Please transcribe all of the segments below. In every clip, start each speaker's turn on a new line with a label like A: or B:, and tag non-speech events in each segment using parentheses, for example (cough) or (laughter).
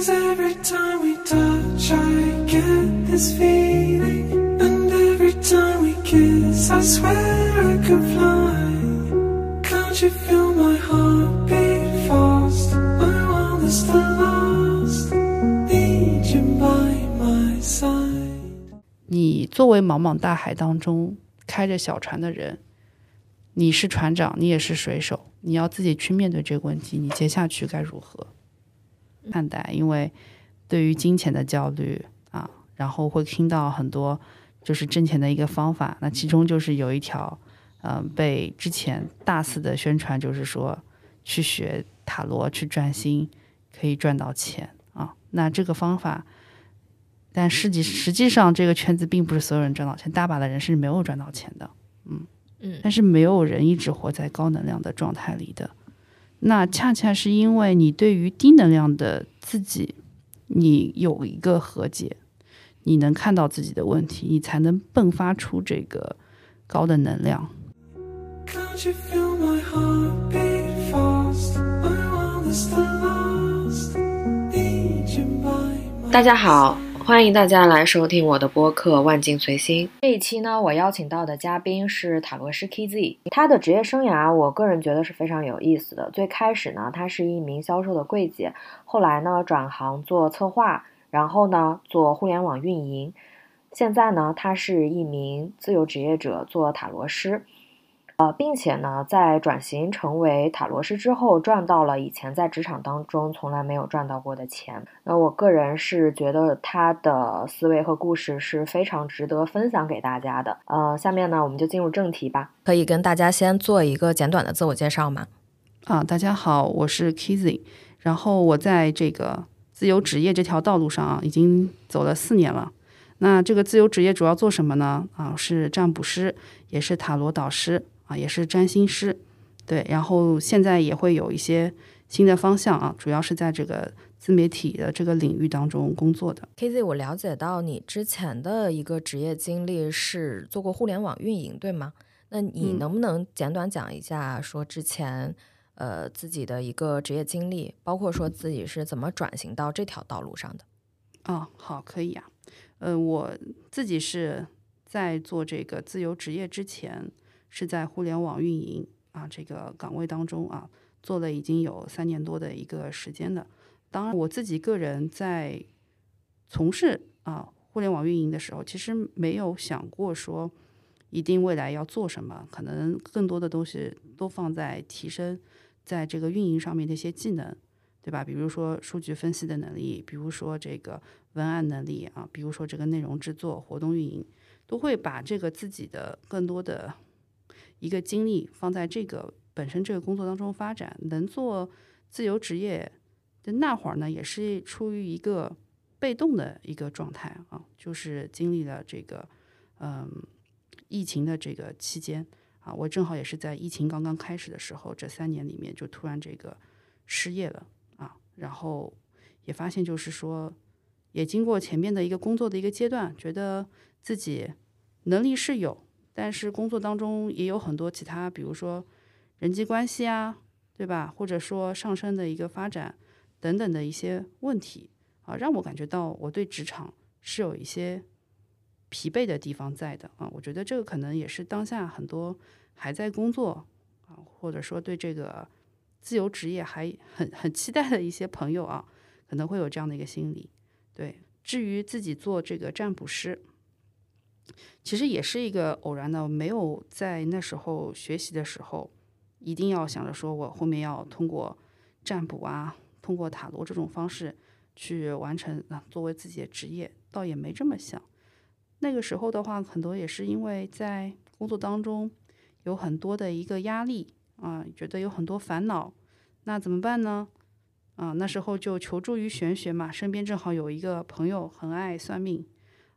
A: Cause every time we touch, I get this feeling. And every time we kiss, I swear I could fly. Can't you feel my heart beat fast? I want this to last. Need you by my side.
B: 你作为茫茫大海当中开着小船的人，你是船长，你也是水手，你要自己去面对这个问题，你接下去该如何 看待？因为对于金钱的焦虑啊，然后会听到很多就是挣钱的一个方法，那其中就是有一条，嗯、被之前大肆的宣传，就是说去学塔罗去赚心，可以赚到钱啊。那这个方法。但实际实际上，这个圈子并不是所有人赚到钱，大把的人是没有赚到钱的，嗯
C: 嗯
B: 但是没有人一直活在高能量的状态里的。那恰恰是因为你对于低能量的自己，你有一个和解，你能看到自己的问题，你才能迸发出这个高的能量。
A: Can't you feel my heart beat fast? I want this to last. Need you by my
C: 大家好，欢迎大家来收听我的播客《万境随心》。这一期呢，我邀请到的嘉宾是塔罗师 KZ。他的职业生涯，我个人觉得是非常有意思的。最开始呢，他是一名销售的柜姐，后来呢转行做策划，然后呢做互联网运营，现在呢他是一名自由职业者，做塔罗师。呃，并且呢，在转型成为塔罗师之后，赚到了以前在职场当中从来没有赚到过的钱。那我个人是觉得他的思维和故事是非常值得分享给大家的。呃，下面呢，我们就进入正题吧。可以跟大家先做一个简短的自我介绍吗？
B: 啊，大家好，我是 Kizzy，然后我在这个自由职业这条道路上啊，已经走了四年了。那这个自由职业主要做什么呢？啊，是占卜师，也是塔罗导师啊，也是占星师，对。然后现在也会有一些新的方向啊，主要是在这个自媒体的这个领域当中工作的。
C: KZ，我了解到你之前的一个职业经历是做过互联网运营，对吗？那你
B: 嗯
C: 能不能简短讲一下，说之前呃自己的一个职业经历，包括说自己是怎么转型到这条道路上的？
B: 哦，好，可以啊。呃，我自己是在做这个自由职业之前，是在互联网运营啊这个岗位当中啊，做了已经有三年多的一个时间了。当然，我自己个人在从事啊互联网运营的时候，其实没有想过说一定未来要做什么，可能更多的东西都放在提升在这个运营上面的一些技能。对吧？比如说数据分析的能力，比如说这个文案能力啊，比如说这个内容制作、活动运营，都会把这个自己的更多的一个精力放在这个本身这个工作当中发展。能做自由职业的那会儿呢，也是处于一个被动的一个状态啊，就是经历了这个嗯疫情的这个期间啊，我正好也是在疫情刚刚开始的时候，这三年里面就突然这个失业了。啊，然后也发现就是说，也经过前面的一个工作的一个阶段，觉得自己能力是有，但是工作当中也有很多其他，比如说人际关系啊，对吧？或者说上升的一个发展等等的一些问题啊，让我感觉到我对职场是有一些疲惫的地方在的啊。我觉得这个可能也是当下很多还在工作啊，或者说对这个。自由职业还很很期待的一些朋友啊，可能会有这样的一个心理。对，至于自己做这个占卜师，其实也是一个偶然的，没有在那时候学习的时候，一定要想着说我后面要通过占卜啊，通过塔罗这种方式去完成啊，作为自己的职业，倒也没这么想。那个时候的话，很多也是因为在工作当中有很多的一个压力。啊，觉得有很多烦恼，那怎么办呢？啊，那时候就求助于玄学嘛，身边正好有一个朋友很爱算命，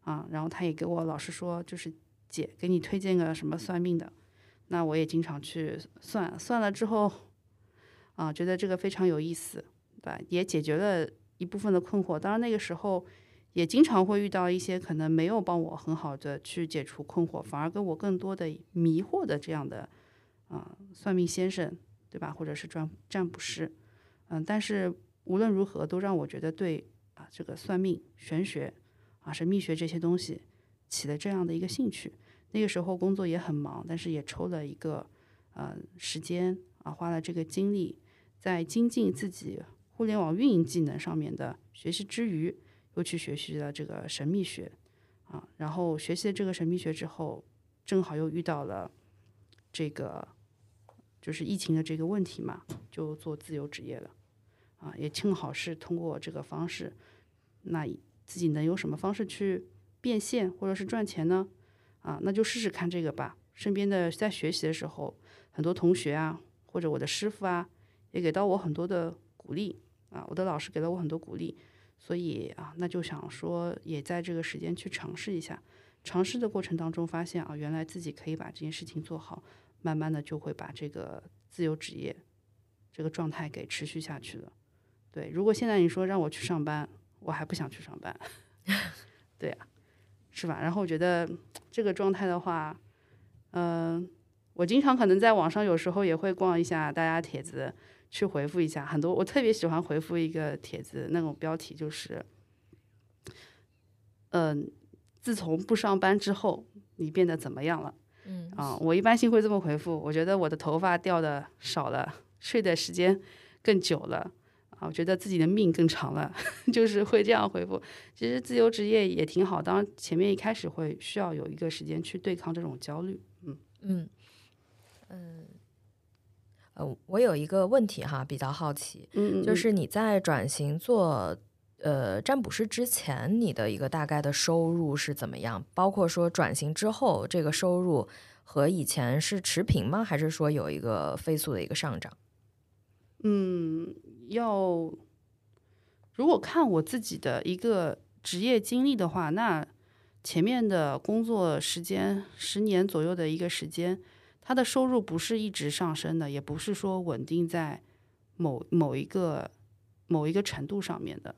B: 啊，然后他也给我老师说，就是姐给你推荐个什么算命的，那我也经常去算，算了之后，啊，觉得这个非常有意思，对吧？也解决了一部分的困惑。当然那个时候也经常会遇到一些可能没有帮我很好的去解除困惑，反而给我更多的迷惑的这样的。啊，算命先生，对吧？或者是占占卜师，嗯，但是无论如何，都让我觉得对啊这个算命、玄学啊神秘学这些东西起了这样的一个兴趣。那个时候工作也很忙，但是也抽了一个呃时间啊，花了这个精力，在精进自己互联网运营技能上面的学习之余，又去学习了这个神秘学啊。然后学习了这个神秘学之后，正好又遇到了这个就是疫情的这个问题嘛，就做自由职业了啊。也正好是通过这个方式，那自己能用什么方式去变现或者是赚钱呢？啊，那就试试看这个吧。身边的在学习的时候，很多同学啊，或者我的师傅啊，也给到我很多的鼓励啊。我的老师给了我很多鼓励，所以啊，那就想说，也在这个时间去尝试一下。尝试的过程当中，发现啊，原来自己可以把这件事情做好，慢慢的就会把这个自由职业这个状态给持续下去了。对，如果现在你说让我去上班，我还不想去上班。(laughs) 对呀。是吧？然后我觉得这个状态的话，嗯，我经常可能在网上有时候也会逛一下大家帖子，去回复一下很多。我特别喜欢回复一个帖子，那种标题就是，嗯，自从不上班之后，你变得怎么样了？
C: 嗯
B: 啊，我一般性会这么回复。我觉得我的头发掉的少了，睡的时间更久了。我觉得自己的命更长了，(laughs) 就是会这样回复。其实自由职业也挺好，当然前面一开始会需要有一个时间去对抗这种焦虑。
C: 嗯嗯嗯，呃，我有一个问题哈，比较好奇，
B: 嗯
C: 就是你在转型做呃占卜师之前，你的一个大概的收入是怎么样？包括说转型之后，这个收入和以前是持平吗？还是说有一个飞速的一个上涨？
B: 嗯。要如果看我自己的一个职业经历的话，那前面的工作时间十年左右的一个时间，他的收入不是一直上升的，也不是说稳定在某某一个某一个程度上面的。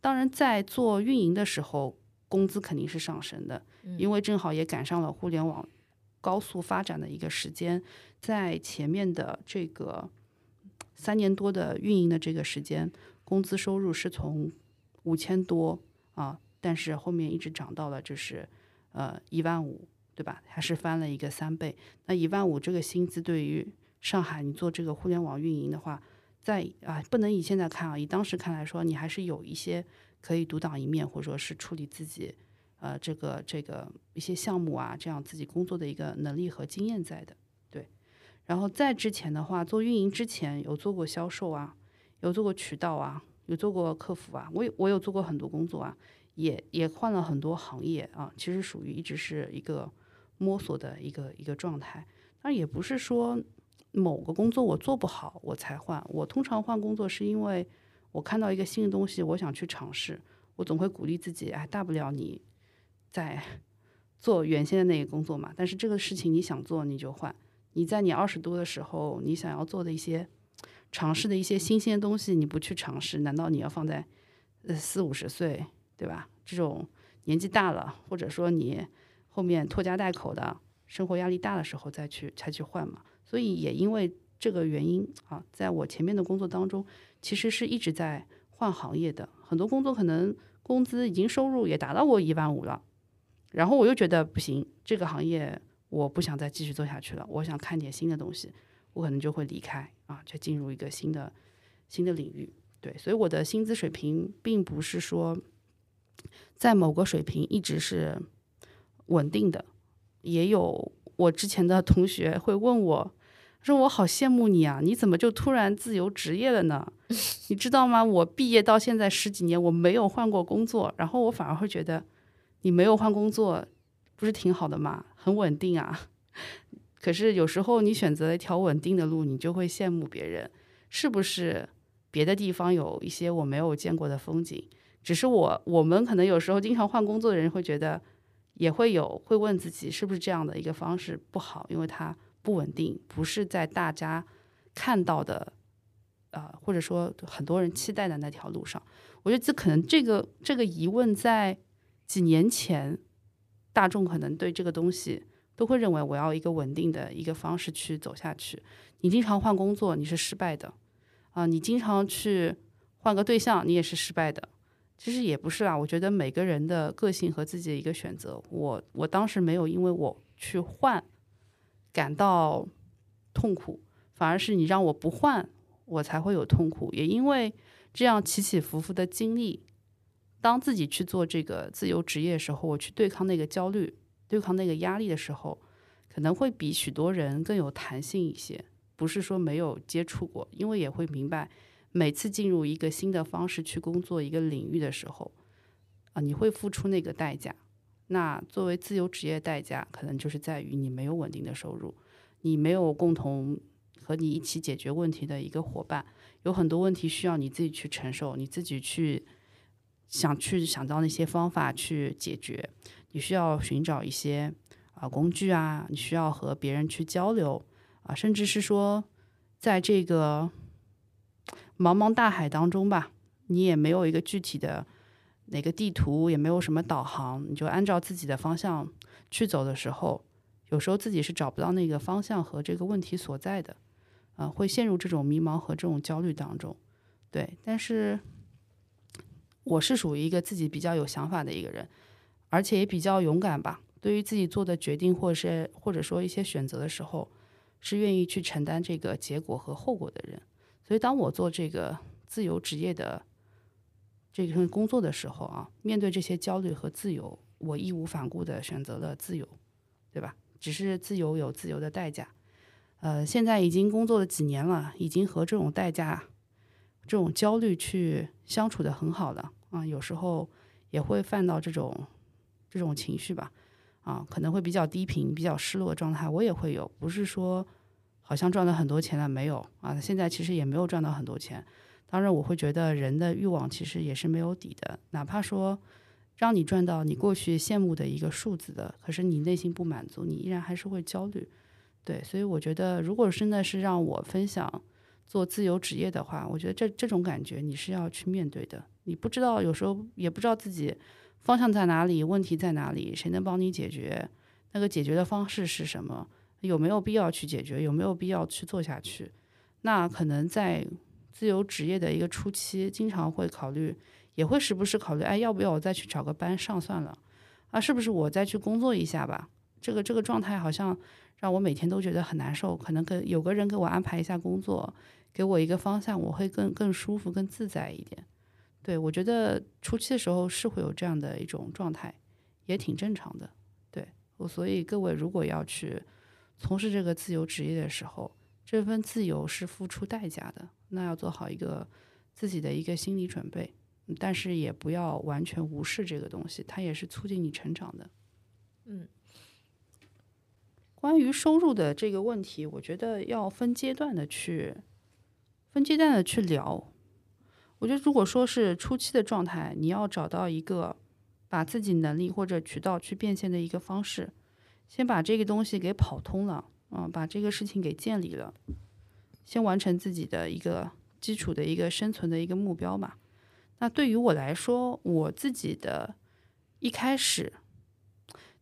B: 当然，在做运营的时候，工资肯定是上升的，因为正好也赶上了互联网高速发展的一个时间，在前面的这个。三年多的运营的这个时间，工资收入是从五千多啊，但是后面一直涨到了就是呃一万五，对吧？还是翻了一个三倍。那一万五这个薪资对于上海你做这个互联网运营的话，在啊不能以现在看啊，以当时看来说，你还是有一些可以独当一面，或者说是处理自己呃这个这个一些项目啊，这样自己工作的一个能力和经验在的。然后在之前的话，做运营之前有做过销售啊，有做过渠道啊，有做过客服啊，我有我有做过很多工作啊，也也换了很多行业啊，其实属于一直是一个摸索的一个一个状态。但也不是说某个工作我做不好我才换，我通常换工作是因为我看到一个新的东西，我想去尝试，我总会鼓励自己，哎，大不了你在 (laughs) 做原先的那个工作嘛，但是这个事情你想做你就换。你在你二十多的时候，你想要做的一些尝试的一些新鲜东西，你不去尝试，难道你要放在呃四五十岁，对吧？这种年纪大了，或者说你后面拖家带口的生活压力大的时候再去才去换嘛？所以也因为这个原因啊，在我前面的工作当中，其实是一直在换行业的，很多工作可能工资已经收入也达到过一万五了，然后我又觉得不行，这个行业。我不想再继续做下去了，我想看点新的东西，我可能就会离开啊，就进入一个新的新的领域。对，所以我的薪资水平并不是说在某个水平一直是稳定的。也有我之前的同学会问我，说我好羡慕你啊，你怎么就突然自由职业了呢？(laughs) 你知道吗？我毕业到现在十几年，我没有换过工作，然后我反而会觉得你没有换工作。不是挺好的吗？很稳定啊。可是有时候你选择了一条稳定的路，你就会羡慕别人，是不是？别的地方有一些我没有见过的风景。只是我我们可能有时候经常换工作的人会觉得，也会有会问自己是不是这样的一个方式不好，因为它不稳定，不是在大家看到的，呃，或者说很多人期待的那条路上。我觉得这可能这个这个疑问在几年前。大众可能对这个东西都会认为我要一个稳定的一个方式去走下去。你经常换工作，你是失败的啊！你经常去换个对象，你也是失败的。其实也不是啦，我觉得每个人的个性和自己的一个选择，我我当时没有因为我去换感到痛苦，反而是你让我不换，我才会有痛苦。也因为这样起起伏伏的经历，当自己去做这个自由职业的时候，我去对抗那个焦虑、对抗那个压力的时候，可能会比许多人更有弹性一些。不是说没有接触过，因为也会明白，每次进入一个新的方式去工作一个领域的时候，啊，你会付出那个代价。那作为自由职业代价，可能就是在于你没有稳定的收入，你没有共同和你一起解决问题的一个伙伴，有很多问题需要你自己去承受，你自己去想去想到那些方法去解决，你需要寻找一些啊工具啊，你需要和别人去交流。啊，甚至是说，在这个茫茫大海当中吧，你也没有一个具体的哪个地图，也没有什么导航，你就按照自己的方向去走的时候，有时候自己是找不到那个方向和这个问题所在的，啊，会陷入这种迷茫和这种焦虑当中。对，但是我是属于一个自己比较有想法的一个人，而且也比较勇敢吧。对于自己做的决定，或是或者说一些选择的时候。是愿意去承担这个结果和后果的人，所以当我做这个自由职业的这份工作的时候啊，面对这些焦虑和自由，我义无反顾的选择了自由，对吧？只是自由有自由的代价，呃，现在已经工作了几年了，已经和这种代价、这种焦虑去相处的很好了啊，有时候也会犯到这种这种情绪吧。啊，可能会比较低频、比较失落的状态，我也会有。不是说好像赚了很多钱了没有啊？现在其实也没有赚到很多钱。当然，我会觉得人的欲望其实也是没有底的。哪怕说让你赚到你过去羡慕的一个数字的，可是你内心不满足，你依然还是会焦虑。对，所以我觉得，如果真的是让我分享做自由职业的话，我觉得这这种感觉你是要去面对的。你不知道，有时候也不知道自己。方向在哪里？问题在哪里？谁能帮你解决？那个解决的方式是什么？有没有必要去解决？有没有必要去做下去？那可能在自由职业的一个初期，经常会考虑，也会时不时考虑，哎，要不要我再去找个班上算了？啊，是不是我再去工作一下吧？这个这个状态好像让我每天都觉得很难受。可能跟有个人给我安排一下工作，给我一个方向，我会更更舒服、更自在一点。对，我觉得初期的时候是会有这样的一种状态，也挺正常的。对，我所以各位如果要去从事这个自由职业的时候，这份自由是付出代价的，那要做好一个自己的一个心理准备，但是也不要完全无视这个东西，它也是促进你成长的。
C: 嗯，
B: 关于收入的这个问题，我觉得要分阶段的去分阶段的去聊。我觉得，如果说是初期的状态，你要找到一个把自己能力或者渠道去变现的一个方式，先把这个东西给跑通了，嗯，把这个事情给建立了，先完成自己的一个基础的一个生存的一个目标吧。那对于我来说，我自己的一开始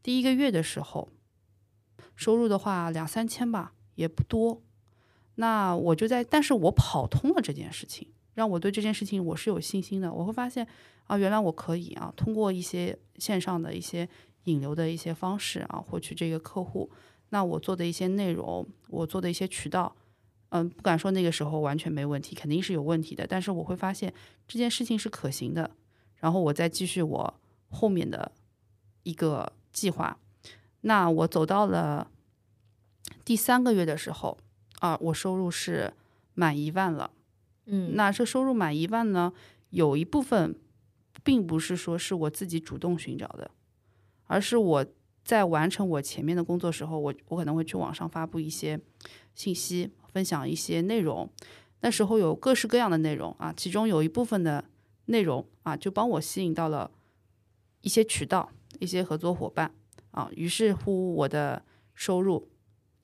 B: 第一个月的时候，收入的话两三千吧，也不多。那我就在，但是我跑通了这件事情。让我对这件事情我是有信心的，我会发现啊，原来我可以啊，通过一些线上的一些引流的一些方式啊，获取这个客户。那我做的一些内容，我做的一些渠道，嗯，不敢说那个时候完全没问题，肯定是有问题的。但是我会发现这件事情是可行的，然后我再继续我后面的一个计划。那我走到了第三个月的时候啊，我收入是满一万了。
C: 嗯，
B: 那这收入满一万呢？有一部分并不是说是我自己主动寻找的，而是我在完成我前面的工作时候，我我可能会去网上发布一些信息，分享一些内容。那时候有各式各样的内容啊，其中有一部分的内容啊，就帮我吸引到了一些渠道、一些合作伙伴啊，于是乎我的收入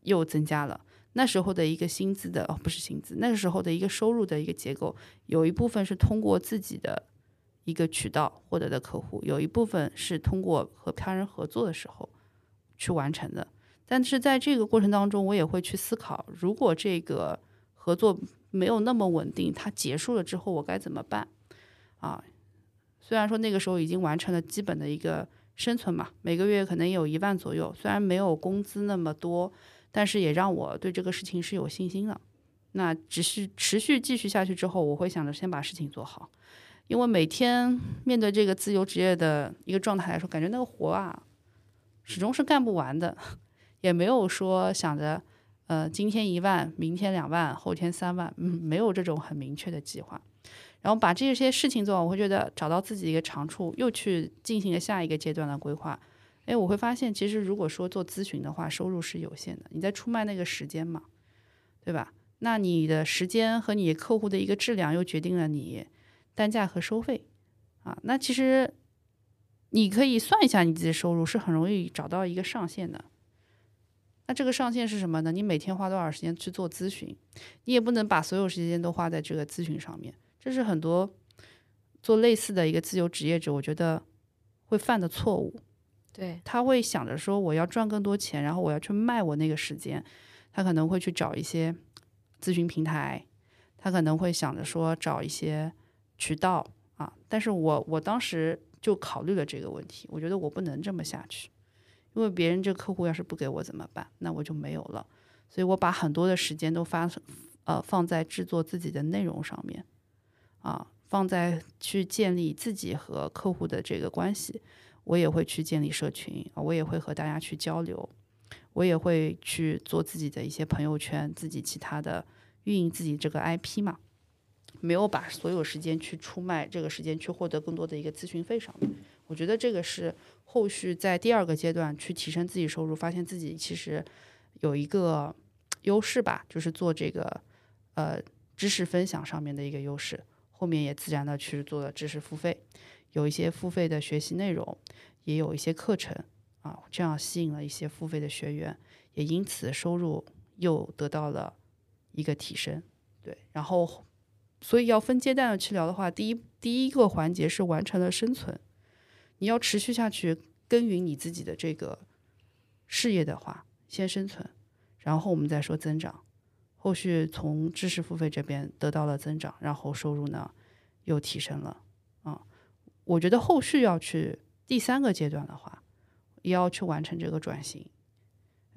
B: 又增加了。那时候的一个薪资的哦，不是薪资，那个时候的一个收入的一个结构，有一部分是通过自己的一个渠道获得的客户，有一部分是通过和他人合作的时候去完成的。但是在这个过程当中，我也会去思考，如果这个合作没有那么稳定，它结束了之后我该怎么办啊？虽然说那个时候已经完成了基本的一个生存嘛，每个月可能有一万左右，虽然没有工资那么多，但是也让我对这个事情是有信心的。那只是持续继续下去之后，我会想着先把事情做好，因为每天面对这个自由职业的一个状态来说，感觉那个活啊，始终是干不完的，也没有说想着，呃，今天一万，明天两万，后天三万，嗯，没有这种很明确的计划。然后把这些事情做完，我会觉得找到自己一个长处，又去进行了下一个阶段的规划。哎，我会发现，其实如果说做咨询的话，收入是有限的，你在出卖那个时间嘛，对吧？那你的时间和你客户的一个质量，又决定了你单价和收费啊。那其实你可以算一下你自己的收入，是很容易找到一个上限的。那这个上限是什么呢？你每天花多少时间去做咨询？你也不能把所有时间都花在这个咨询上面。这是很多做类似的一个自由职业者，我觉得会犯的错误。
C: 对
B: 他会想着说，我要赚更多钱，然后我要去卖我那个时间。他可能会去找一些。咨询平台，他可能会想着说找一些渠道啊，但是我我当时就考虑了这个问题，我觉得我不能这么下去，因为别人这客户要是不给我怎么办？那我就没有了，所以我把很多的时间都发呃放在制作自己的内容上面啊，放在去建立自己和客户的这个关系，我也会去建立社群啊，我也会和大家去交流。我也会去做自己的一些朋友圈，自己其他的运营自己这个 IP 嘛，没有把所有时间去出卖这个时间去获得更多的一个咨询费上面。我觉得这个是后续在第二个阶段去提升自己收入，发现自己其实有一个优势吧，就是做这个呃知识分享上面的一个优势。后面也自然的去做了知识付费，有一些付费的学习内容，也有一些课程。啊，这样吸引了一些付费的学员，也因此收入又得到了一个提升。对，然后所以要分阶段的去聊的话，第一第一个环节是完成了生存，你要持续下去耕耘你自己的这个事业的话，先生存，然后我们再说增长。后续从知识付费这边得到了增长，然后收入呢又提升了。我觉得后续要去第三个阶段的话。也要去完成这个转型，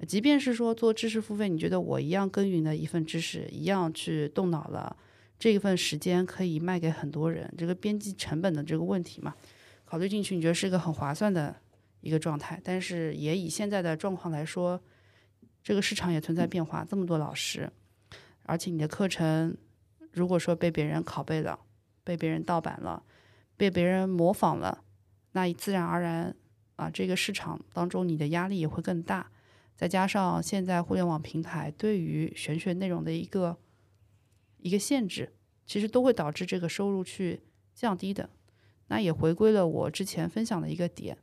B: 即便是说做知识付费，你觉得我一样耕耘的一份知识，一样去动脑了，这一份时间可以卖给很多人，这个边际成本的这个问题嘛，考虑进去，你觉得是一个很划算的一个状态。但是也以现在的状况来说，这个市场也存在变化，这么多老师，而且你的课程如果说被别人拷贝了，被别人盗版了，被别人模仿了，那自然而然。啊，这个市场当中你的压力也会更大，再加上现在互联网平台对于玄学内容的一个一个限制，其实都会导致这个收入去降低的。那也回归了我之前分享的一个点：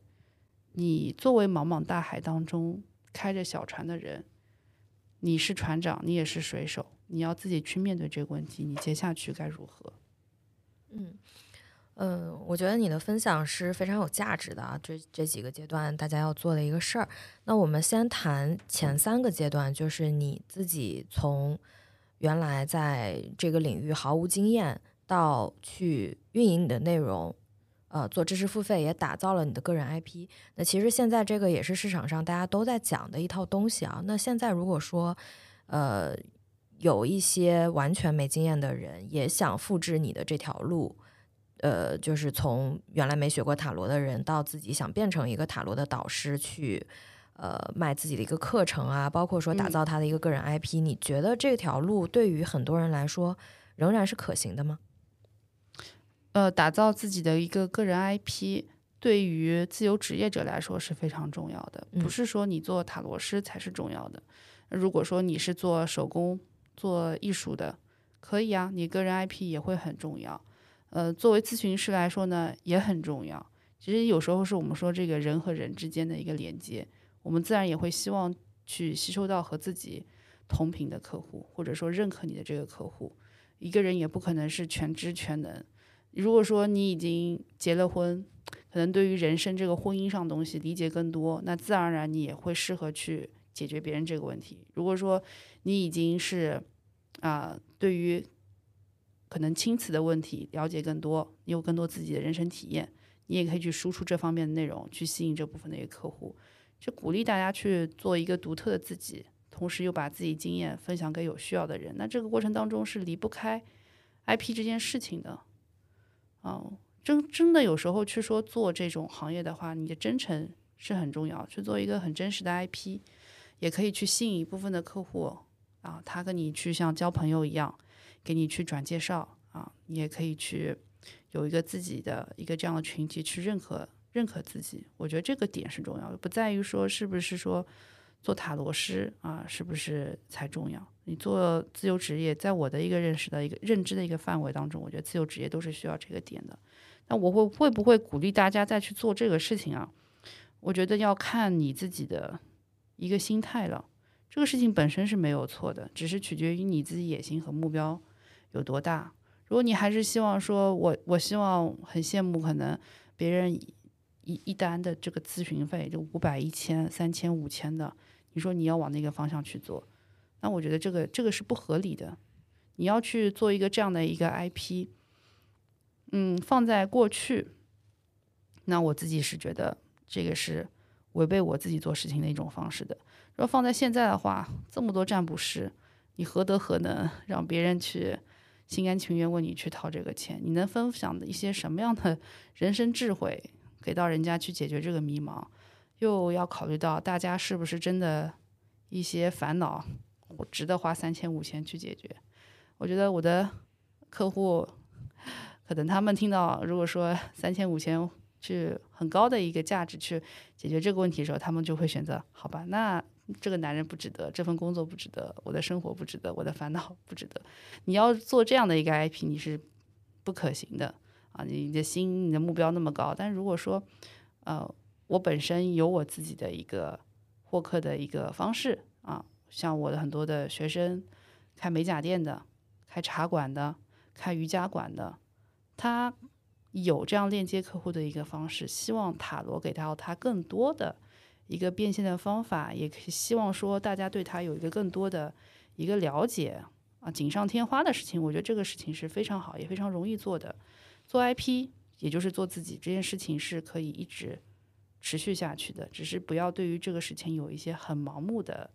B: 你作为茫茫大海当中开着小船的人，你是船长，你也是水手，你要自己去面对这个问题，你接下去该如何？
C: 嗯。嗯，我觉得你的分享是非常有价值的啊！这这几个阶段大家要做的一个事儿。那我们先谈前三个阶段，就是你自己从原来在这个领域毫无经验，到去运营你的内容，呃，做知识付费，也打造了你的个人 IP。那其实现在这个也是市场上大家都在讲的一套东西啊。那现在如果说，呃，有一些完全没经验的人也想复制你的这条路。呃，就是从原来没学过塔罗的人，到自己想变成一个塔罗的导师，去呃卖自己的一个课程啊，包括说打造他的一个个人 IP，你觉得这条路对于很多人来说仍然是可行的吗？
B: 呃，打造自己的一个个人 IP，对于自由职业者来说是非常重要的，不是说你做塔罗师才是重要的。如果说你是做手工、做艺术的，可以啊，你个人 IP 也会很重要。呃，作为咨询师来说呢，也很重要。其实有时候是我们说这个人和人之间的一个连接，我们自然也会希望去吸收到和自己同频的客户，或者说认可你的这个客户。一个人也不可能是全知全能。如果说你已经结了婚，可能对于人生这个婚姻上的东西理解更多，那自然而然你也会适合去解决别人这个问题。如果说你已经是啊，对于可能亲子的问题了解更多，你有更多自己的人生体验，你也可以去输出这方面的内容，去吸引这部分的一个客户。就鼓励大家去做一个独特的自己，同时又把自己经验分享给有需要的人。那这个过程当中是离不开 IP 这件事情的。哦，真真的有时候去说做这种行业的话，你的真诚是很重要。去做一个很真实的 IP，也可以去吸引一部分的客户啊，他跟你去像交朋友一样，给你去转介绍啊，你也可以去有一个自己的一个这样的群体去认可。认可自己，我觉得这个点是重要的，不在于说是不是说做塔罗师啊，是不是才重要。你做自由职业，在我的一个认识的一个认知的一个范围当中，我觉得自由职业都是需要这个点的。那我会会不会鼓励大家再去做这个事情啊？我觉得要看你自己的一个心态了。这个事情本身是没有错的，只是取决于你自己野心和目标有多大。如果你还是希望说，我我希望很羡慕可能别人。一一单的这个咨询费就五百、一千、三千、五千的，你说你要往那个方向去做，那我觉得这个这个是不合理的。你要去做一个这样的一个 IP，嗯，放在过去，那我自己是觉得这个是违背我自己做事情的一种方式的。如果放在现在的话，这么多占卜师，你何德何能让别人去心甘情愿为你去掏这个钱？你能分享的一些什么样的人生智慧？给到人家去解决这个迷茫，又要考虑到大家是不是真的一些烦恼，我值得花三千五千去解决。我觉得我的客户，可能他们听到如果说三千五千去很高的一个价值去解决这个问题的时候，他们就会选择好吧，那这个男人不值得，这份工作不值得，我的生活不值得，我的烦恼不值得。你要做这样的一个 IP，你是不可行的。啊，你的心，你的目标那么高，但如果说，呃，我本身有我自己的一个获客的一个方式啊，像我的很多的学生，开美甲店的，开茶馆的，开瑜伽馆的，他有这样链接客户的一个方式，希望塔罗给到他更多的一个变现的方法，也可以希望说大家对他有一个更多的一个了解啊，锦上添花的事情，我觉得这个事情是非常好，也非常容易做的。做 IP，也就是做自己这件事情是可以一直持续下去的，只是不要对于这个事情有一些很盲目的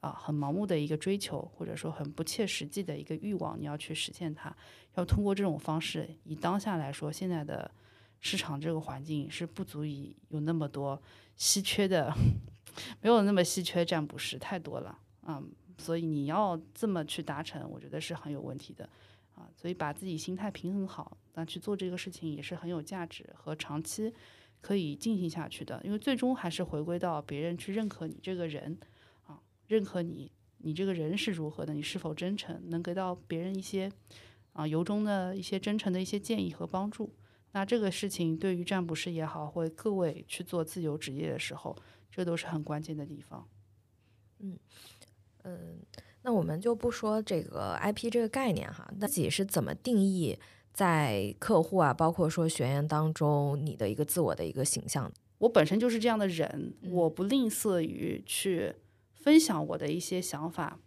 B: 啊，很盲目的一个追求，或者说很不切实际的一个欲望，你要去实现它。要通过这种方式，以当下来说，现在的市场这个环境是不足以有那么多稀缺的，(laughs) 没有那么稀缺占卜师太多了啊，所以你要这么去达成，我觉得是很有问题的。啊，所以把自己心态平衡好，那去做这个事情也是很有价值和长期可以进行下去的。因为最终还是回归到别人去认可你这个人，啊，认可你，你这个人是如何的，你是否真诚，能给到别人一些啊由衷的一些真诚的一些建议和帮助。那这个事情对于占卜师也好，或各位去做自由职业的时候，这都是很关键的地方。
C: 嗯嗯。那我们就不说这个 IP 这个概念哈，自己是怎么定义在客户啊，包括说学员当中你的一个自我的一个形象？
B: 我本身就是这样的人，我不吝啬于去分享我的一些想法，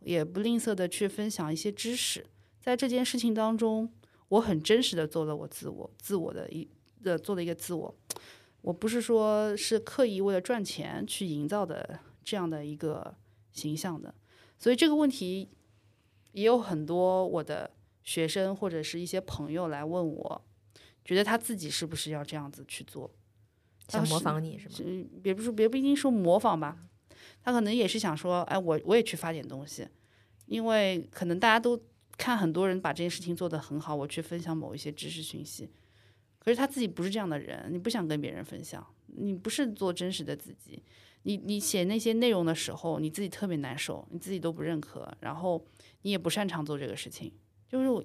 B: 也不吝啬的去分享一些知识。在这件事情当中，我很真实的做了我自我，自我的一的做了一个自我。我不是说是刻意为了赚钱去营造的这样的一个形象的。所以这个问题也有很多我的学生或者是一些朋友来问我，觉得他自己是不是要这样子去做，
C: 想模仿你是吗？
B: 别不说别不一定说模仿吧，他可能也是想说，哎，我我也去发点东西，因为可能大家都看很多人把这件事情做得很好，我去分享某一些知识讯息，可是他自己不是这样的人，你不想跟别人分享，你不是做真实的自己。你你写那些内容的时候，你自己特别难受，你自己都不认可，然后你也不擅长做这个事情。就是我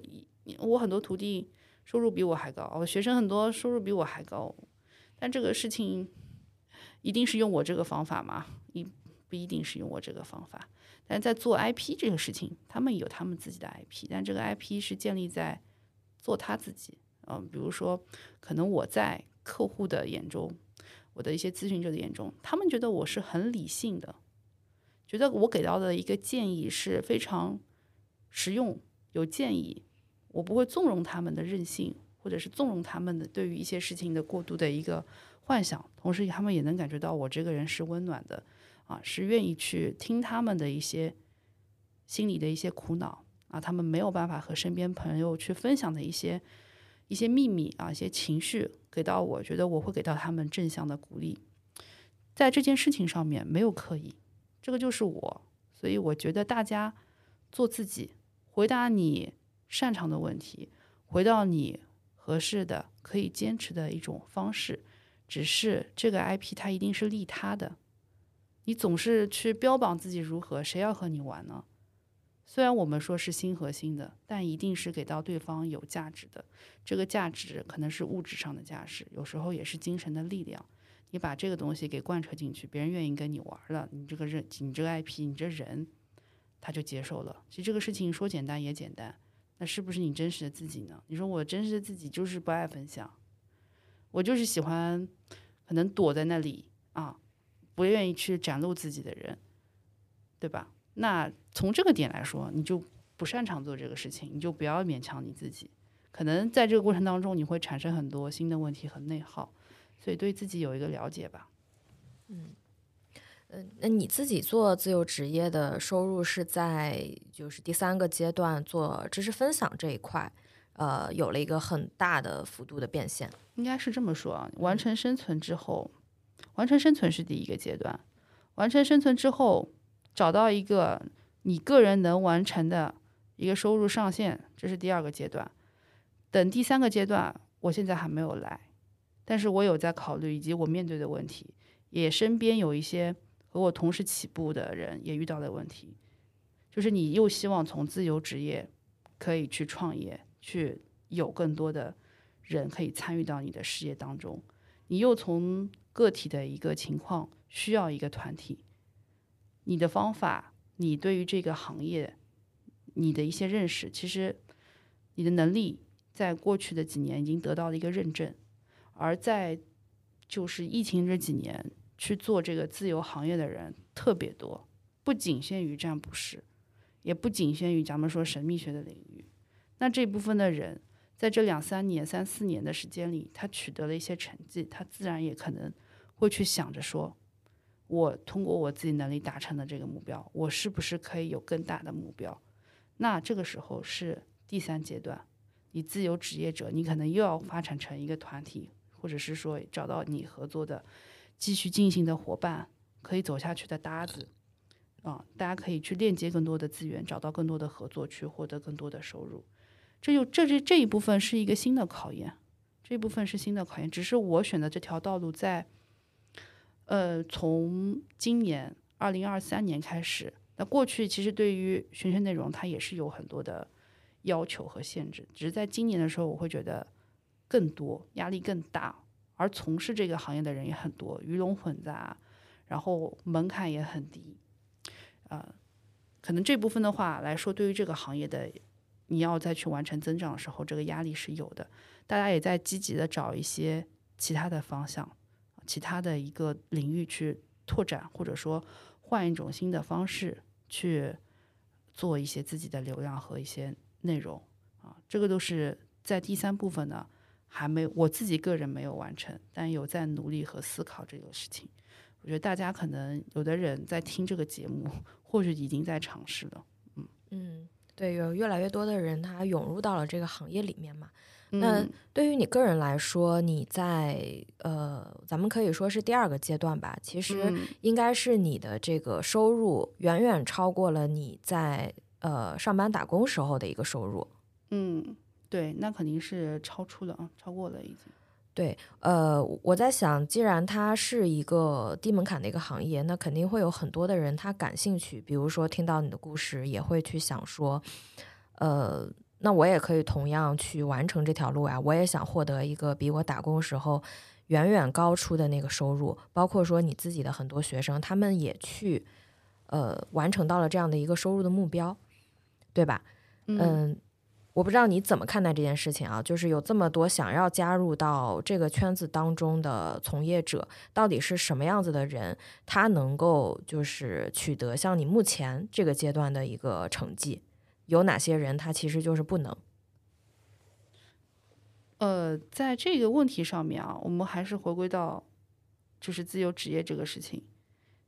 B: 我很多徒弟收入比我还高，我学生很多收入比我还高，但这个事情一定是用我这个方法吗？一不一定是用我这个方法。但在做 IP 这个事情，他们有他们自己的 IP，但这个 IP 是建立在做他自己。嗯，比如说，可能我在客户的眼中。我的一些咨询者的眼中，他们觉得我是很理性的，觉得我给到的一个建议是非常实用、有建议，我不会纵容他们的任性，或者是纵容他们的对于一些事情的过度的一个幻想，同时他们也能感觉到我这个人是温暖的，啊，是愿意去听他们的一些心里的一些苦恼啊，他们没有办法和身边朋友去分享的一些一些秘密啊，一些情绪给到我，觉得我会给到他们正向的鼓励，在这件事情上面没有刻意，这个就是我，所以我觉得大家做自己，回答你擅长的问题，回到你合适的可以坚持的一种方式，只是这个 IP 它一定是利他的，你总是去标榜自己如何，谁要和你玩呢？虽然我们说是心和心的，但一定是给到对方有价值的。这个价值可能是物质上的价值，有时候也是精神的力量。你把这个东西给贯彻进去，别人愿意跟你玩了，你这个人，你这个 IP，你这人，他就接受了。其实这个事情说简单也简单，那是不是你真实的自己呢？你说我真实的自己就是不爱分享，我就是喜欢可能躲在那里啊，不愿意去展露自己的人，对吧？那从这个点来说，你就不擅长做这个事情，你就不要勉强你自己。可能在这个过程当中，你会产生很多新的问题和内耗，所以对自己有一个了解吧。
C: 嗯，那你自己做自由职业的收入是在就是第三个阶段做知识分享这一块，呃，有了一个很大的幅度的变现。
B: 应该是这么说啊，完成生存之后，完成生存是第一个阶段，完成生存之后。找到一个你个人能完成的一个收入上限，这是第二个阶段。等第三个阶段，我现在还没有来，但是我有在考虑，以及我面对的问题，也身边有一些和我同时起步的人也遇到的问题，就是你又希望从自由职业可以去创业，去有更多的人可以参与到你的事业当中，你又从个体的一个情况需要一个团体。你的方法，你对于这个行业，你的一些认识，其实你的能力在过去的几年已经得到了一个认证，而在就是疫情这几年去做这个自由行业的人特别多，不仅限于占卜师，也不仅限于咱们说神秘学的领域。那这部分的人在这两三年、三四年的时间里，他取得了一些成绩，他自然也可能会去想着说。我通过我自己能力达成的这个目标，我是不是可以有更大的目标？那这个时候是第三阶段，你自由职业者，你可能又要发展成一个团体，或者是说找到你合作的、继续进行的伙伴，可以走下去的搭子啊，大家可以去链接更多的资源，找到更多的合作，去获得更多的收入。这就这这这一部分是一个新的考验，这一部分是新的考验，只是我选的这条道路在。呃，从今年二零二三年开始，那过去其实对于宣传内容，它也是有很多的要求和限制。只是在今年的时候，我会觉得更多压力更大，而从事这个行业的人也很多，鱼龙混杂，然后门槛也很低。呃，可能这部分的话来说，对于这个行业的，你要再去完成增长的时候，这个压力是有的。大家也在积极的找一些其他的方向。其他的一个领域去拓展，或者说换一种新的方式去做一些自己的流量和一些内容啊，这个都是在第三部分呢，还没我自己个人没有完成，但有在努力和思考这个事情。我觉得大家可能有的人在听这个节目，或许已经在尝试了。
C: 嗯嗯，对，有越来越多的人他涌入到了这个行业里面嘛。那对于你个人来说，你在呃，咱们可以说是第二个阶段吧。其实应该是你的这个收入远远超过了你在呃上班打工时候的一个收入。
B: 嗯，对，那肯定是超出了啊，超过了已经。
C: 对，呃，我在想，既然它是一个低门槛的一个行业，那肯定会有很多的人他感兴趣，比如说听到你的故事，也会去想说，呃。那我也可以同样去完成这条路呀，我也想获得一个比我打工时候远远高出的那个收入。包括说你自己的很多学生，他们也去呃完成到了这样的一个收入的目标，对吧？嗯，我不知道你怎么看待这件事情啊？就是有这么多想要加入到这个圈子当中的从业者，到底是什么样子的人，他能够就是取得像你目前这个阶段的一个成绩？有哪些人他其实就是不能？
B: 呃，在这个问题上面啊，我们还是回归到就是自由职业这个事情。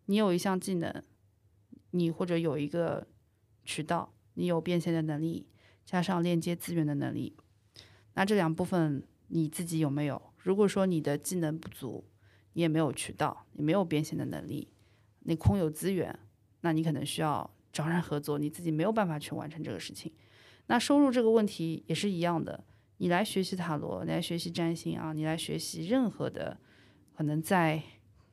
B: 你有一项技能，你或者有一个渠道，你有变现的能力，加上链接资源的能力，那这两部分你自己有没有？如果说你的技能不足，你也没有渠道，你没有变现的能力，你空有资源，那你可能需要找人合作，你自己没有办法去完成这个事情。那收入这个问题也是一样的。你来学习塔罗，你来学习占星啊，你来学习任何的，可能在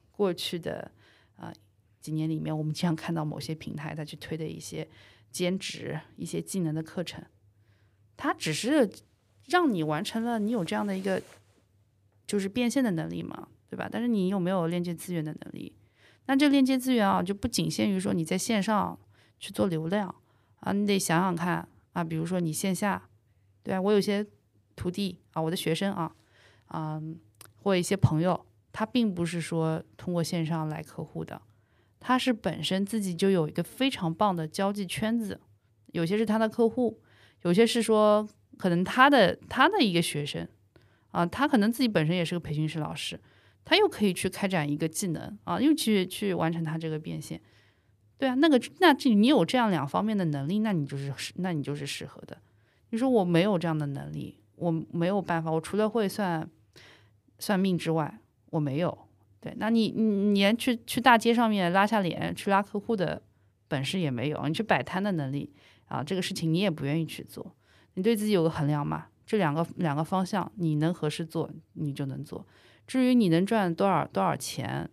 B: 过去的啊几年里面，我们经常看到某些平台他去推的一些兼职、一些技能的课程，它只是让你完成了你有这样的一个就是变现的能力嘛，对吧？但是你有没有链接资源的能力？那这链接资源啊，就不仅限于说你在线上去做流量啊，你得想想看啊，比如说你线下，对啊，我有些。徒弟啊，我的学生啊，嗯，或一些朋友，他并不是说通过线上来客户的，他是本身自己就有一个非常棒的交际圈子，有些是他的客户，有些是说可能他的他的一个学生啊，他可能自己本身也是个培训师老师，他又可以去开展一个技能啊，又去去完成他这个变现，对啊，那个那这你有这样两方面的能力，那你就是那你就是适合的。你说我没有这样的能力。我没有办法，我除了会算算命之外，我没有。对，那你你连去去大街上面拉下脸去拉客户的本事也没有，你去摆摊的能力啊，这个事情你也不愿意去做。你对自己有个衡量嘛？这两个两个方向，你能合适做，你就能做。至于你能赚多少多少钱，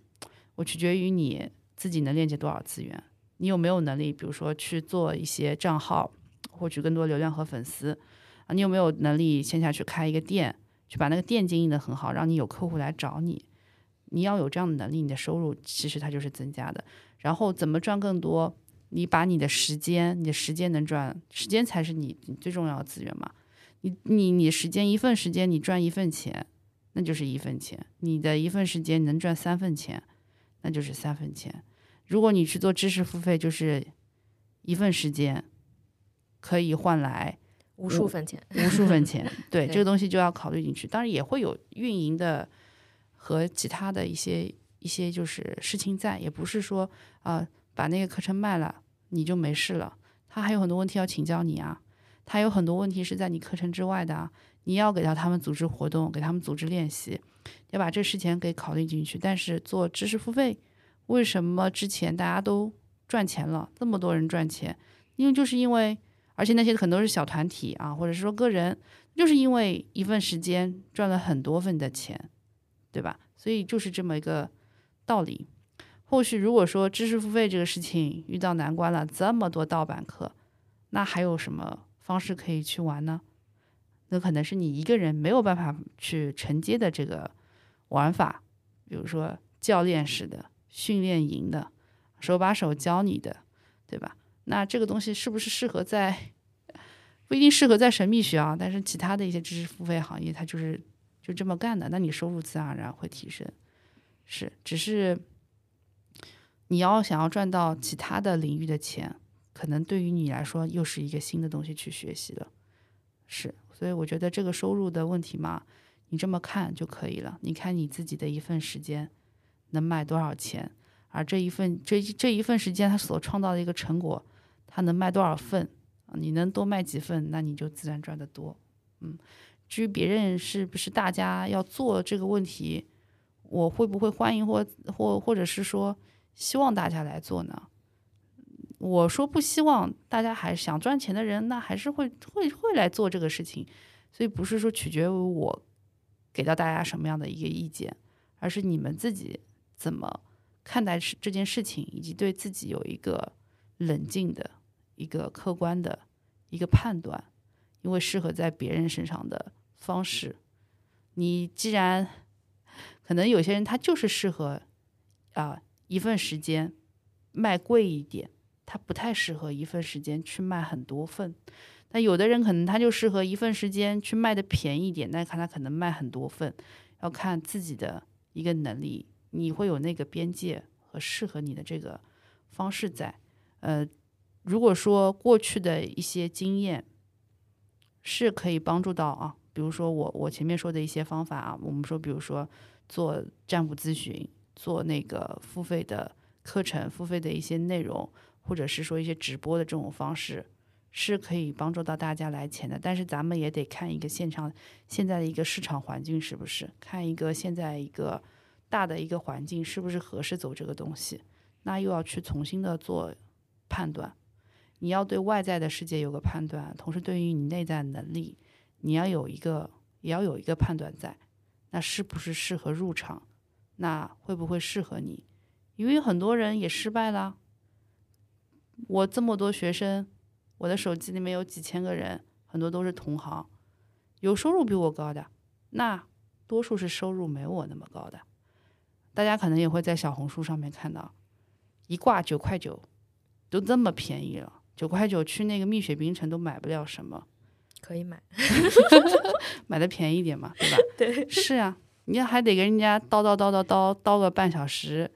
B: 我取决于你自己能链接多少资源，你有没有能力，比如说去做一些账号，获取更多流量和粉丝。啊你有没有能力线下去开一个店，去把那个店经营的很好，让你有客户来找你？你要有这样的能力，你的收入其实它就是增加的。然后怎么赚更多？你把你的时间，你的时间能赚，时间才是你最重要的资源嘛。你你你时间一份时间你赚一份钱，那就是一份钱。你的一份时间能赚三份钱，那就是三份钱。如果你去做知识付费，就是一份时间可以换来。(laughs)
C: 无数份钱，
B: 无数分钱，对这个东西就要考虑进去。当然也会有运营的和其他的一些一些就是事情在，也不是说啊把那个课程卖了你就没事了。他还有很多问题要请教你啊，他有很多问题是在你课程之外的啊，你要给到他们组织活动，给他们组织练习，要把这事情给考虑进去。但是做知识付费，为什么之前大家都赚钱了，这么多人赚钱？因为就是因为。而且那些很多是小团体啊，或者是说个人，就是因为一份时间赚了很多份的钱，对吧？所以就是这么一个道理。后续如果说知识付费这个事情遇到难关了，这么多盗版课，那还有什么方式可以去玩呢？那可能是你一个人没有办法去承接的这个玩法，比如说教练式的训练营的，手把手教你的，对吧？那这个东西是不是适合在不一定适合在神秘学啊？但是其他的一些知识付费行业，它就是就这么干的。那你收入自然而然会提升，是，只是你要想要赚到其他的领域的钱，可能对于你来说又是一个新的东西去学习了，是。所以我觉得这个收入的问题嘛，你这么看就可以了。你看你自己的一份时间能卖多少钱，而这一份这这一份时间他所创造的一个成果。他能卖多少份？你能多卖几份，那你就自然赚得多。嗯，至于别人是不是大家要做这个问题，我会不会欢迎或或或者是说希望大家来做呢？我说不希望，大家还想赚钱的人，那还是会会会来做这个事情。所以不是说取决于我给到大家什么样的一个意见，而是你们自己怎么看待这件事情，以及对自己有一个冷静的。一个客观的一个判断，因为适合在别人身上的方式，你既然可能有些人他就是适合啊一份时间卖贵一点，他不太适合一份时间去卖很多份。那有的人可能他就适合一份时间去卖的便宜一点，那看他可能卖很多份，要看自己的一个能力，你会有那个边界和适合你的这个方式在，呃。如果说过去的一些经验是可以帮助到啊，比如说我我前面说的一些方法啊，我们说比如说做占卜咨询，做那个付费的课程、付费的一些内容，或者是说一些直播的这种方式，是可以帮助到大家来钱的。但是咱们也得看一个现场现在的一个市场环境是不是，看一个现在一个大的一个环境是不是合适走这个东西，那又要去重新的做判断。你要对外在的世界有个判断，同时对于你内在能力，你要有一个也要有一个判断在，那是不是适合入场？那会不会适合你？因为很多人也失败了。我这么多学生，我的手机里面有几千个人，很多都是同行，有收入比我高的，那多数是收入没我那么高的。大家可能也会在小红书上面看到，一挂九块九，都这么便宜了，九块九去那个蜜雪冰城都买不了什么，
C: 可以买。(laughs) (laughs)
B: 买的便宜一点嘛，对吧？
C: 对，
B: 是啊，你还得跟人家叨叨叨叨叨叨个半小时、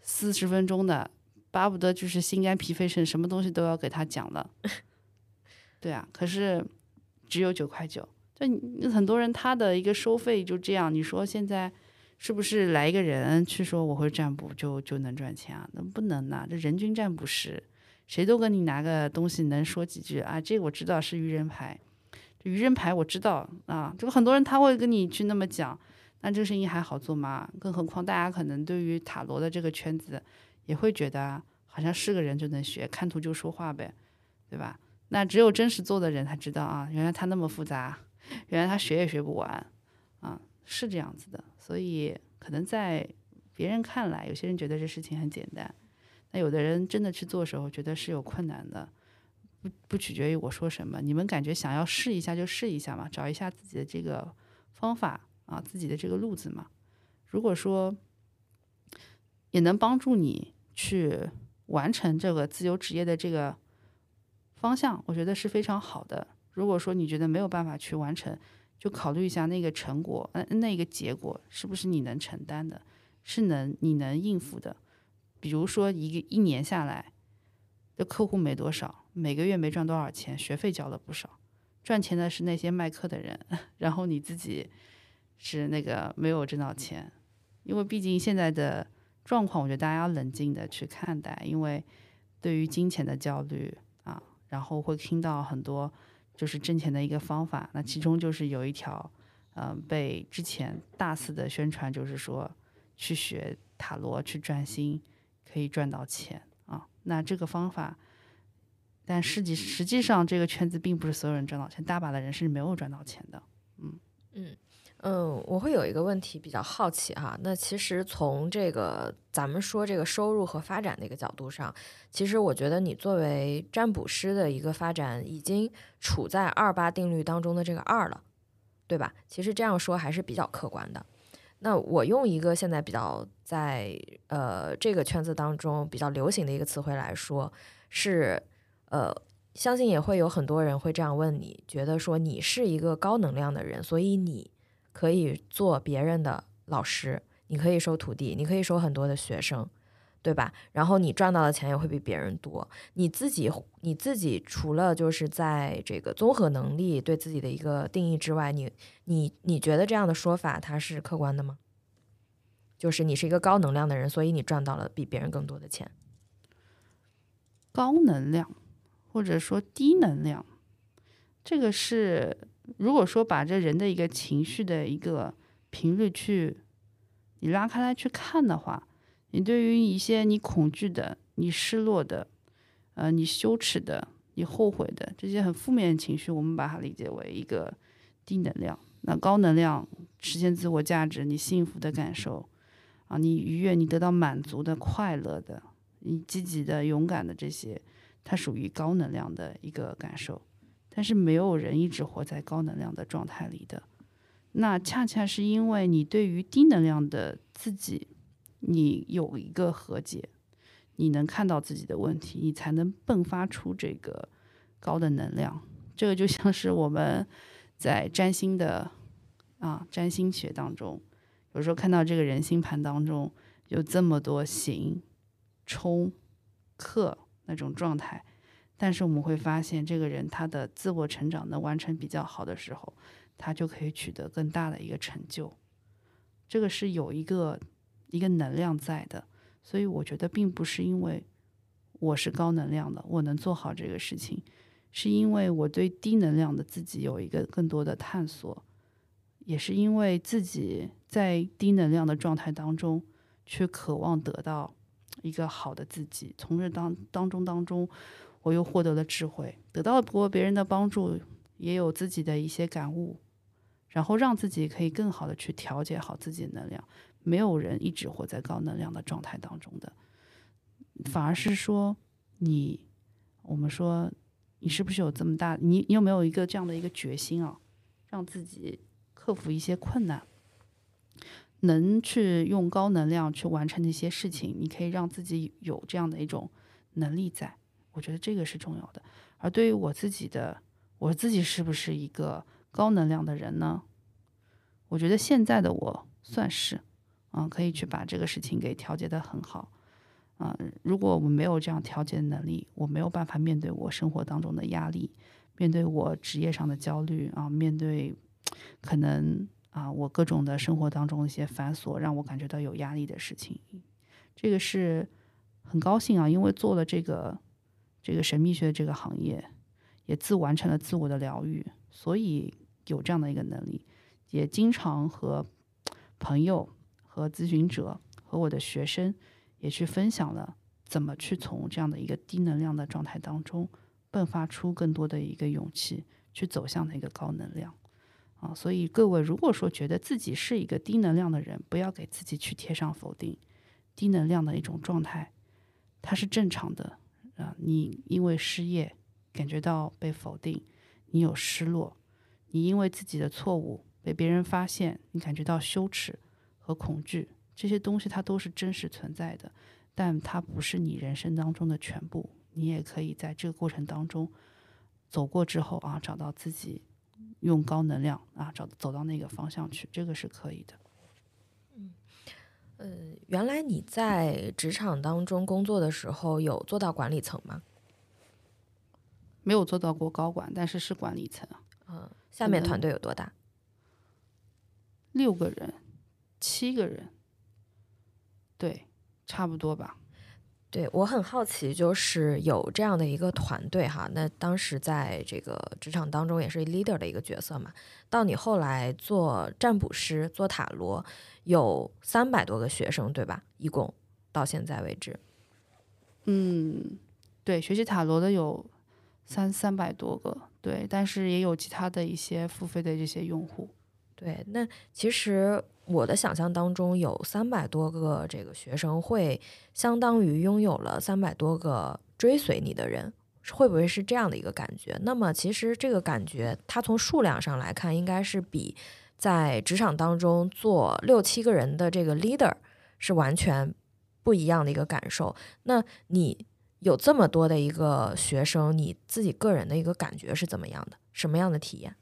B: 四十分钟的，巴不得就是心肝脾肺肾什么东西都要给他讲了。(laughs) 对啊，可是只有九块九，就很多人他的一个收费就这样。你说现在是不是来一个人去说我会占卜就就能赚钱啊？那不能呐，这人均占卜师，谁都跟你拿个东西能说几句啊？这个我知道是愚人牌。愚人牌我知道啊，这个很多人他会跟你去那么讲，那这个生意还好做吗？更何况大家可能对于塔罗的这个圈子也会觉得好像是个人就能学，看图就说话呗，对吧？那只有真实做的人才知道啊，原来他那么复杂，原来他学也学不完啊，是这样子的。所以可能在别人看来，有些人觉得这事情很简单，那有的人真的去做的时候，觉得是有困难的。不不取决于我说什么，你们感觉想要试一下就试一下嘛，找一下自己的这个方法啊，自己的这个路子嘛。如果说也能帮助你去完成这个自由职业的这个方向，我觉得是非常好的。如果说你觉得没有办法去完成，就考虑一下那个成果，嗯，那个结果是不是你能承担的，是能你能应付的。比如说一个一年下来，的客户没多少。每个月没赚多少钱，学费交了不少，赚钱的是那些卖课的人，(laughs) 然后你自己是那个没有挣到钱，因为毕竟现在的状况，我觉得大家要冷静的去看待，因为对于金钱的焦虑啊，然后会听到很多就是挣钱的一个方法，那其中就是有一条，嗯，被之前大肆的宣传，就是说去学塔罗去赚心可以赚到钱啊，那这个方法。但实际实际上，这个圈子并不是所有人赚到钱，大把的人是没有赚到钱的。嗯
C: 嗯嗯，我会有一个问题比较好奇哈。那其实从这个咱们说这个收入和发展的一个角度上，其实我觉得你作为占卜师的一个发展，已经处在二八定律当中的这个二了，对吧？其实这样说还是比较客观的。那我用一个现在比较在呃这个圈子当中比较流行的一个词汇来说是。呃，相信也会有很多人会这样问你，觉得说你是一个高能量的人，所以你可以做别人的老师，你可以收徒弟，你可以收很多的学生，对吧？然后你赚到的钱也会比别人多。你自己你自己除了就是在这个综合能力对自己的一个定义之外，你你你觉得这样的说法它是客观的吗？就是你是一个高能量的人，所以你赚到了比别人更多的钱。
B: 高能量。或者说低能量，这个是如果说把这人的一个情绪的一个频率去你拉开来去看的话，你对于一些你恐惧的、你失落的、呃你羞耻的、你后悔的这些很负面的情绪，我们把它理解为一个低能量。那高能量实现自我价值、你幸福的感受啊，你愉悦、你得到满足的、快乐的、你积极的、勇敢的这些。它属于高能量的一个感受，但是没有人一直活在高能量的状态里的。那恰恰是因为你对于低能量的自己，你有一个和解，你能看到自己的问题，你才能迸发出这个高的能量。这个就像是我们在占星的啊占星学当中，有时候看到这个人星盘当中有这么多行、冲、克。那种状态，但是我们会发现，这个人他的自我成长能完成比较好的时候，他就可以取得更大的一个成就。这个是有一个一个能量在的，所以我觉得并不是因为我是高能量的，我能做好这个事情，是因为我对低能量的自己有一个更多的探索，也是因为自己在低能量的状态当中，去渴望得到一个好的自己，从这当当中当中，我又获得了智慧，得到过别人的帮助，也有自己的一些感悟。然后让自己可以更好的去调节好自己的能量。没有人一直活在高能量的状态当中的，反而是说你，我们说你是不是有这么大？你你有没有一个这样的一个决心啊？让自己克服一些困难，能去用高能量去完成那些事情。你可以让自己有这样的一种能力在，我觉得这个是重要的。而对于我自己的，我自己是不是一个？高能量的人呢，我觉得现在的我算是，啊，可以去把这个事情给调节的很好，啊，如果我们没有这样调节的能力，我没有办法面对我生活当中的压力，面对我职业上的焦虑啊，面对可能啊我各种的生活当中一些繁琐让我感觉到有压力的事情，这个是很高兴啊，因为做了这个这个神秘学这个行业，也自完成了自我的疗愈，所以。有这样的一个能力，也经常和朋友、和咨询者、和我的学生也去分享了怎么去从这样的一个低能量的状态当中迸发出更多的一个勇气，去走向那个高能量啊！所以各位，如果说觉得自己是一个低能量的人，不要给自己去贴上否定。低能量的一种状态，它是正常的啊！你因为失业感觉到被否定，你有失落。你因为自己的错误被别人发现，你感觉到羞耻和恐惧，这些东西它都是真实存在的，但它不是你人生当中的全部。你也可以在这个过程当中走过之后啊，找到自己用高能量啊，找走到那个方向去，这个是可以的。
C: 嗯，呃，原来你在职场当中工作的时候有做到管理层吗？
B: 没有做到过高管，但是是管理层啊。
C: 嗯。下面团队有多大？
B: 六个人，七个人，对，差不多吧。
C: 对我很好奇，就是有这样的一个团队哈，那当时在这个职场当中也是 leader 的一个角色嘛。到你后来做占卜师、做塔罗，有三百多个学生，对吧？一共到现在为止，
B: 嗯，对，学习塔罗的有三三百多个。对，但是也有其他的一些付费的这些用户。
C: 对，那其实我的想象当中有三百多个这个学生，会相当于拥有了三百多个追随你的人，会不会是这样的一个感觉？那么其实这个感觉，它从数量上来看，应该是比在职场当中做六七个人的这个 leader 是完全不一样的一个感受。那你？有这么多的一个学生，你自己个人的一个感觉是怎么样的？什么样的体验？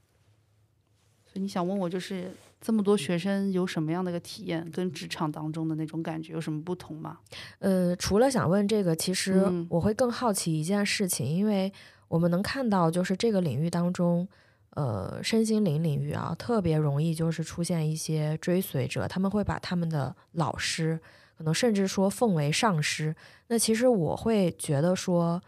B: 所以你想问我，就是这么多学生有什么样的一个体验，跟职场当中的那种感觉有什么不同吗？
C: 呃，除了想问这个，其实我会更好奇一件事情，因为我们能看到，就是这个领域当中，呃，身心灵领域啊，特别容易就是出现一些追随者，他们会把他们的老师。可能甚至说奉为上师，那其实我会觉得说，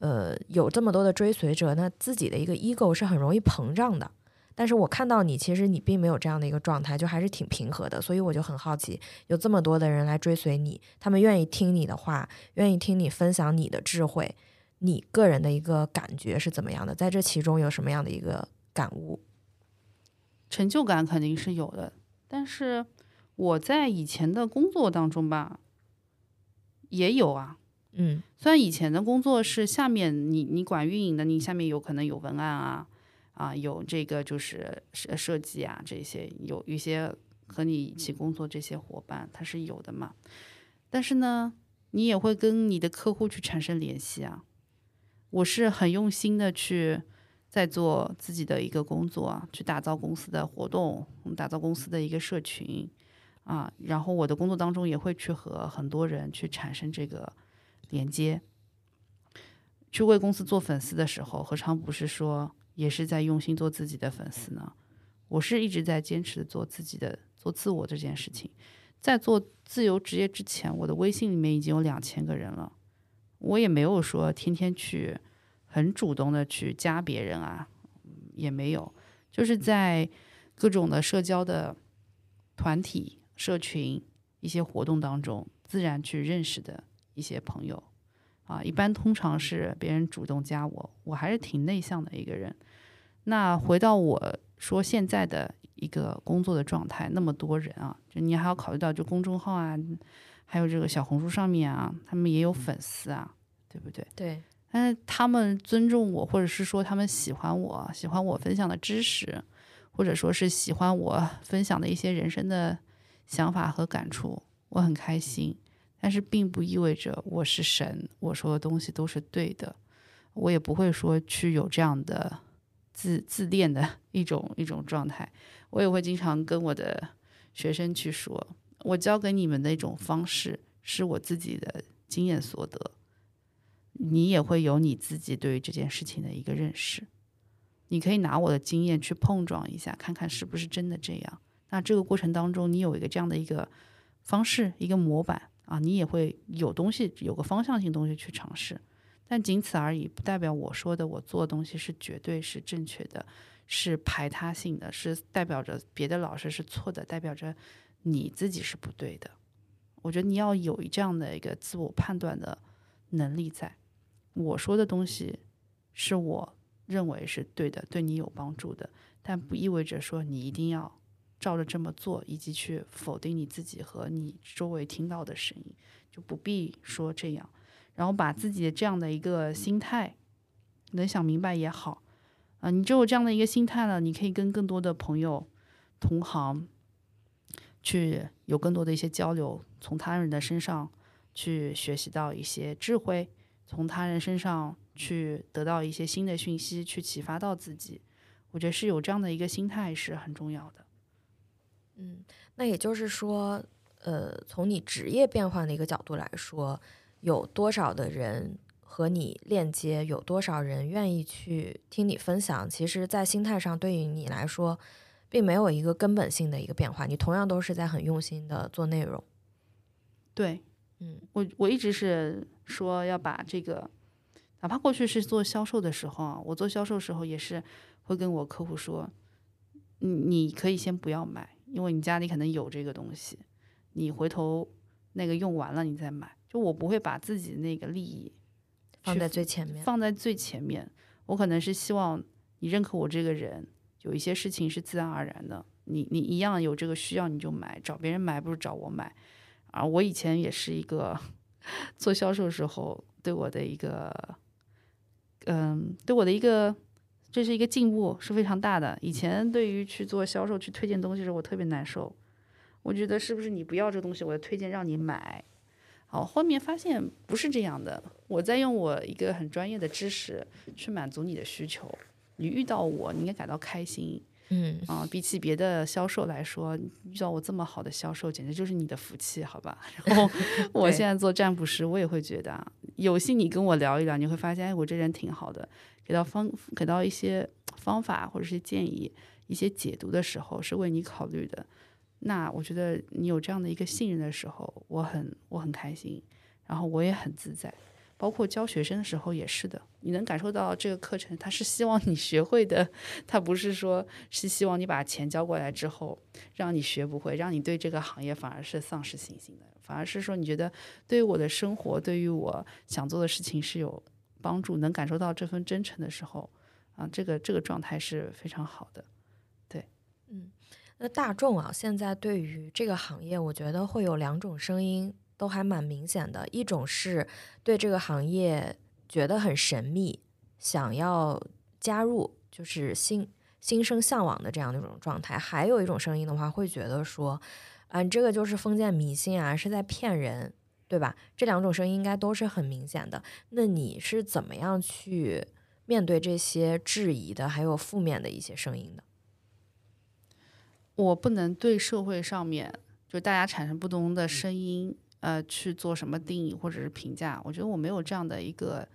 C: 呃，有这么多的追随者，那自己的一个 ego 是很容易膨胀的。但是我看到你，其实你并没有这样的一个状态，就还是挺平和的。所以我就很好奇，有这么多的人来追随你，他们愿意听你的话，愿意听你分享你的智慧，你个人的一个感觉是怎么样的？在这其中有什么样的一个感悟？
B: 成就感肯定是有的，但是。我在以前的工作当中吧，也有啊，
C: 嗯，
B: 虽然以前的工作是下面你你管运营的，你下面有可能有文案啊，啊，有这个就是设设计啊这些，有一些和你一起工作这些伙伴，他是有的嘛。但是呢，你也会跟你的客户去产生联系啊。我是很用心的去在做自己的一个工作，去打造公司的活动，打造公司的一个社群。啊，然后我的工作当中也会去和很多人去产生这个连接，去为公司做粉丝的时候，何尝不是说也是在用心做自己的粉丝呢？我是一直在坚持做自己的、做自我这件事情。在做自由职业之前，我的微信里面已经有两千个人了，我也没有说天天去很主动的去加别人啊，也没有，就是在各种的社交的团体、社群一些活动当中，自然去认识的一些朋友啊，一般通常是别人主动加我，我还是挺内向的一个人。那回到我说现在的一个工作的状态，那么多人啊，就你还要考虑到就公众号啊，还有这个小红书上面啊，他们也有粉丝啊，对不对？
C: 对，
B: 但是他们尊重我，或者是说他们喜欢我，喜欢我分享的知识，或者说是喜欢我分享的一些人生的想法和感触，我很开心。但是并不意味着我是神，我说的东西都是对的，我也不会说去有这样的。自自恋的 (laughs) 一种一种状态，我也会经常跟我的学生去说，我教给你们的一种方式是我自己的经验所得，你也会有你自己对于这件事情的一个认识，你可以拿我的经验去碰撞一下，看看是不是真的这样。那这个过程当中，你有一个这样的一个方式，一个模板啊，你也会有东西，有个方向性东西去尝试。但仅此而已，不代表我说的、我做的东西是绝对是正确的，是排他性的，是代表着别的老师是错的，代表着你自己是不对的。我觉得你要有这样的一个自我判断的能力，在我说的东西是我认为是对的，对你有帮助的，但不意味着说你一定要照着这么做，以及去否定你自己和你周围听到的声音，就不必说这样。然后把自己的这样的一个心态能想明白也好，啊，你只有这样的一个心态了，你可以跟更多的朋友、同行去有更多的一些交流，从他人的身上去学习到一些智慧，从他人身上去得到一些新的讯息，去启发到自己。我觉得是有这样的一个心态是很重要的。
C: 嗯，那也就是说，呃，从你职业变换的一个角度来说。有多少的人和你链接？有多少人愿意去听你分享？其实，在心态上，对于你来说，并没有一个根本性的一个变化。你同样都是在很用心的做内容。
B: 对，
C: 嗯，
B: 我我一直是说要把这个，哪怕过去是做销售的时候啊，我做销售时候也是会跟我客户说，你你可以先不要买，因为你家里可能有这个东西，你回头那个用完了你再买。就我不会把自己的那个利益
C: 放在最前面，
B: 放在最前面。我可能是希望你认可我这个人，有一些事情是自然而然的。你你一样有这个需要你就买，找别人买不如找我买。啊，我以前也是一个 (laughs) 做销售时候对我的一个，嗯，对我的一个，这是一个进步是非常大的。以前对于去做销售去推荐东西的时候，我特别难受。我觉得是不是你不要这东西，我要推荐让你买。好，后面发现不是这样的。我在用我一个很专业的知识去满足你的需求。你遇到我，你应该感到开心。
C: 嗯
B: 啊，比起别的销售来说，遇到我这么好的销售，简直就是你的福气，好吧？(laughs) 然后 (laughs) 我现在做占卜师，我也会觉得，有幸你跟我聊一聊，你会发现，哎，我这人挺好的，给到方给到一些方法或者是建议，一些解读的时候是为你考虑的。那我觉得你有这样的一个信任的时候，我很我很开心，然后我也很自在。包括教学生的时候也是的，你能感受到这个课程他是希望你学会的，他不是说是希望你把钱交过来之后让你学不会，让你对这个行业反而是丧失信心的，反而是说你觉得对于我的生活，对于我想做的事情是有帮助，能感受到这份真诚的时候，啊，这个这个状态是非常好的。对，
C: 嗯。那大众啊，现在对于这个行业，我觉得会有两种声音，都还蛮明显的。一种是对这个行业觉得很神秘，想要加入，就是心心生向往的这样的一种状态；还有一种声音的话，会觉得说，啊，这个就是封建迷信啊，是在骗人，对吧？这两种声音应该都是很明显的。那你是怎么样去面对这些质疑的，还有负面的一些声音的？
B: 我不能对社会上面就大家产生不同的声音，呃，去做什么定义或者是评价。我觉得我没有这样的一个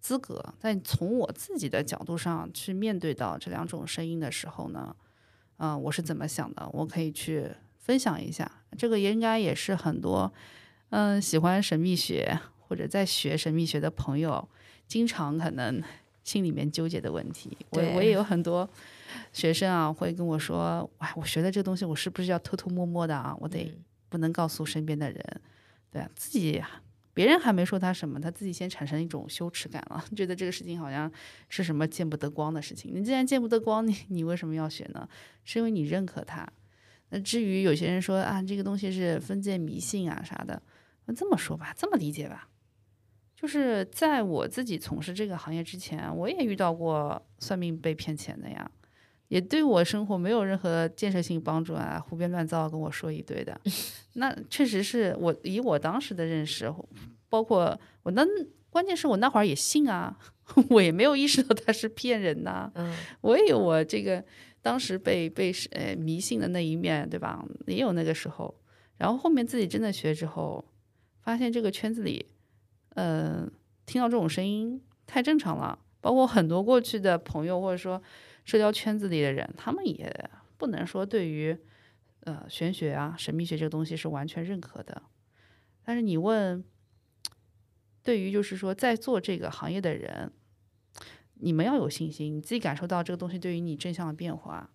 B: 资格。但从我自己的角度上去面对到这两种声音的时候呢，嗯、我是怎么想的，我可以去分享一下。这个应该也是很多嗯、喜欢神秘学或者在学神秘学的朋友经常可能心里面纠结的问题。我我也有很多学生啊会跟我说，哎，我学的这个东西，我是不是要偷偷摸摸的啊？我得
C: 嗯
B: 不能告诉身边的人，对啊，自己别人还没说他什么，他自己先产生一种羞耻感了，觉得这个事情好像是什么见不得光的事情。你既然见不得光，(laughs) 你你为什么要学呢？是因为你认可他。那至于有些人说啊，这个东西是封建迷信啊啥的，那这么说吧，这么理解吧，就是在我自己从事这个行业之前，我也遇到过算命被骗钱的呀。也对我生活没有任何建设性帮助啊，胡编乱造跟我说一堆的，(laughs) 那确实是我以我当时的认识，包括我那关键是我那会儿也信啊，(laughs) 我也没有意识到他是骗人呐、
C: 嗯
B: 我也有我这个当时被被呃迷信的那一面，对吧？也有那个时候，然后后面自己真的学之后，发现这个圈子里，呃，听到这种声音太正常了。包括很多过去的朋友或者说社交圈子里的人，他们也不能说对于呃玄学啊、神秘学这个东西是完全认可的。但是你问，对于就是说在做这个行业的人，你们要有信心，你自己感受到这个东西对于你正向的变化，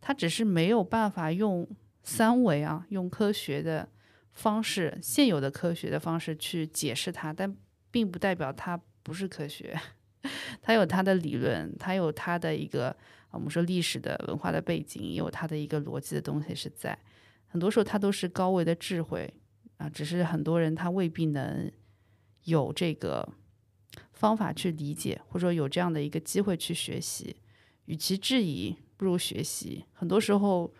B: 它只是没有办法用三维啊，用科学的方式，现有的科学的方式去解释它，但并不代表它不是科学，他有他的理论，他有他的一个我们说历史的文化的背景，也有他的一个逻辑的东西是在，很多时候他都是高维的智慧啊，只是很多人他未必能有这个方法去理解，或者说有这样的一个机会去学习。与其质疑，不如学习。很多时候，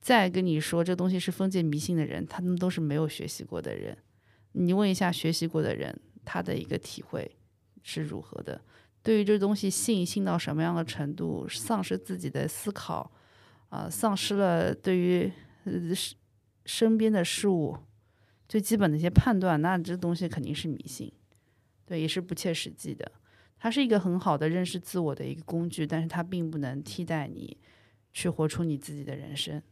B: 再跟你说这东西是封建迷信的人，他们都是没有学习过的人。你问一下学习过的人，他的一个体会是如何的？对于这东西信信到什么样的程度，丧失自己的思考，啊、丧失了对于呃身身边的事物最基本的一些判断，那这东西肯定是迷信，对，也是不切实际的。它是一个很好的认识自我的一个工具，但是它并不能替代你去活出你自己的人生。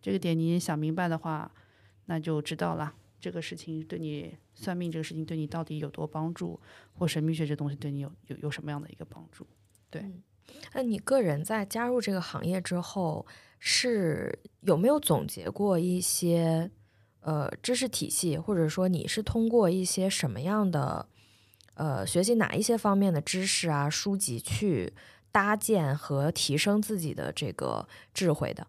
B: 这个点你想明白的话，那就知道了。这个事情对你算命这个事情对你到底有多帮助，或神秘学这东西对你有有有什么样的一个帮助？
C: 对那你个人在加入这个行业之后，是有没有总结过一些呃知识体系，或者说你是通过一些什么样的呃学习哪一些方面的知识啊书籍去搭建和提升自己的这个智慧的？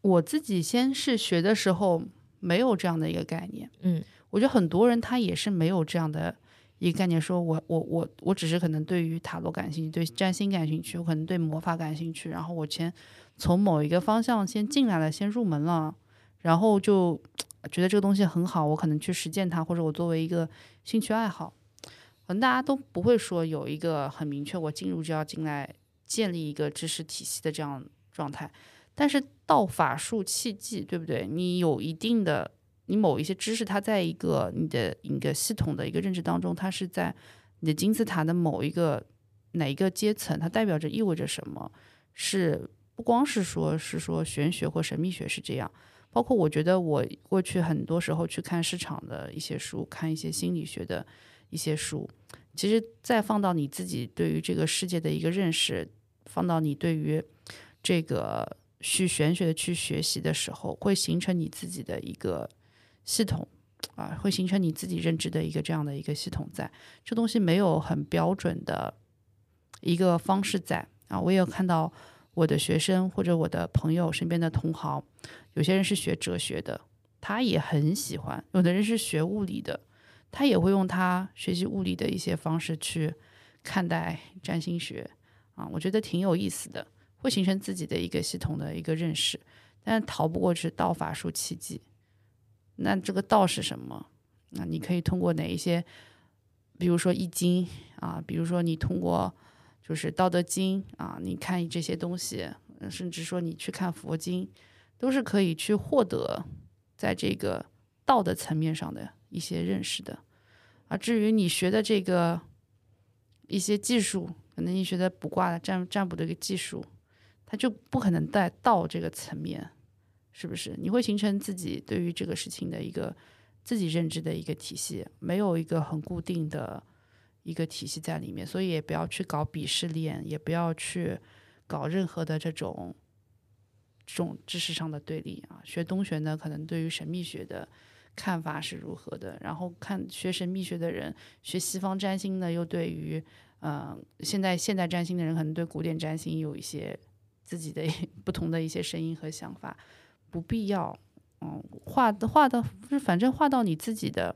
B: 我自己先是学的时候没有这样的一个概念，
C: 嗯
B: 我觉得很多人他也是没有这样的一个概念，说我我我我只是可能对于塔罗感兴趣，对占星感兴趣，我可能对魔法感兴趣，然后我先从某一个方向先进来了，先入门了，然后就觉得这个东西很好，我可能去实践它，或者我作为一个兴趣爱好，可能大家都不会说有一个很明确，我进入就要进来建立一个知识体系的这样状态。但是道法术器技，对不对？你有一定的，你某一些知识，它在一个你的一个系统的一个认知当中，它是在你的金字塔的某一个哪一个阶层，它代表着意味着什么？是不光是说是说玄学或神秘学是这样，包括我觉得我过去很多时候去看市场的一些书，看一些心理学的一些书，其实再放到你自己对于这个世界的一个认识，放到你对于这个去玄学的去学习的时候，会形成你自己的一个系统啊，会形成你自己认知的一个这样的一个系统在。这东西没有很标准的一个方式在啊。我也有看到我的学生或者我的朋友身边的同行，有些人是学哲学的，他也很喜欢；有的人是学物理的，他也会用他学习物理的一些方式去看待占星学啊。我觉得挺有意思的。会形成自己的一个系统的一个认识，但逃不过是道法术奇迹。那这个道是什么？那你可以通过哪一些，比如说易经啊，比如说你通过就是道德经啊，你看这些东西，甚至说你去看佛经，都是可以去获得在这个道的层面上的一些认识的。啊，至于你学的这个一些技术，可能你学的卜卦的占占卜的一个技术。它就不可能带到这个层面，是不是？你会形成自己对于这个事情的一个自己认知的一个体系，没有一个很固定的一个体系在里面，所以也不要去搞鄙视链，也不要去搞任何的这种这种知识上的对立啊。学东学呢，可能对于神秘学的看法是如何的，然后看学神秘学的人，学西方占星呢，又对于嗯，现在现代占星的人可能对古典占星有一些自己的 (laughs) 不同的一些声音和想法，不必要，嗯，画的画的，就是反正画到你自己的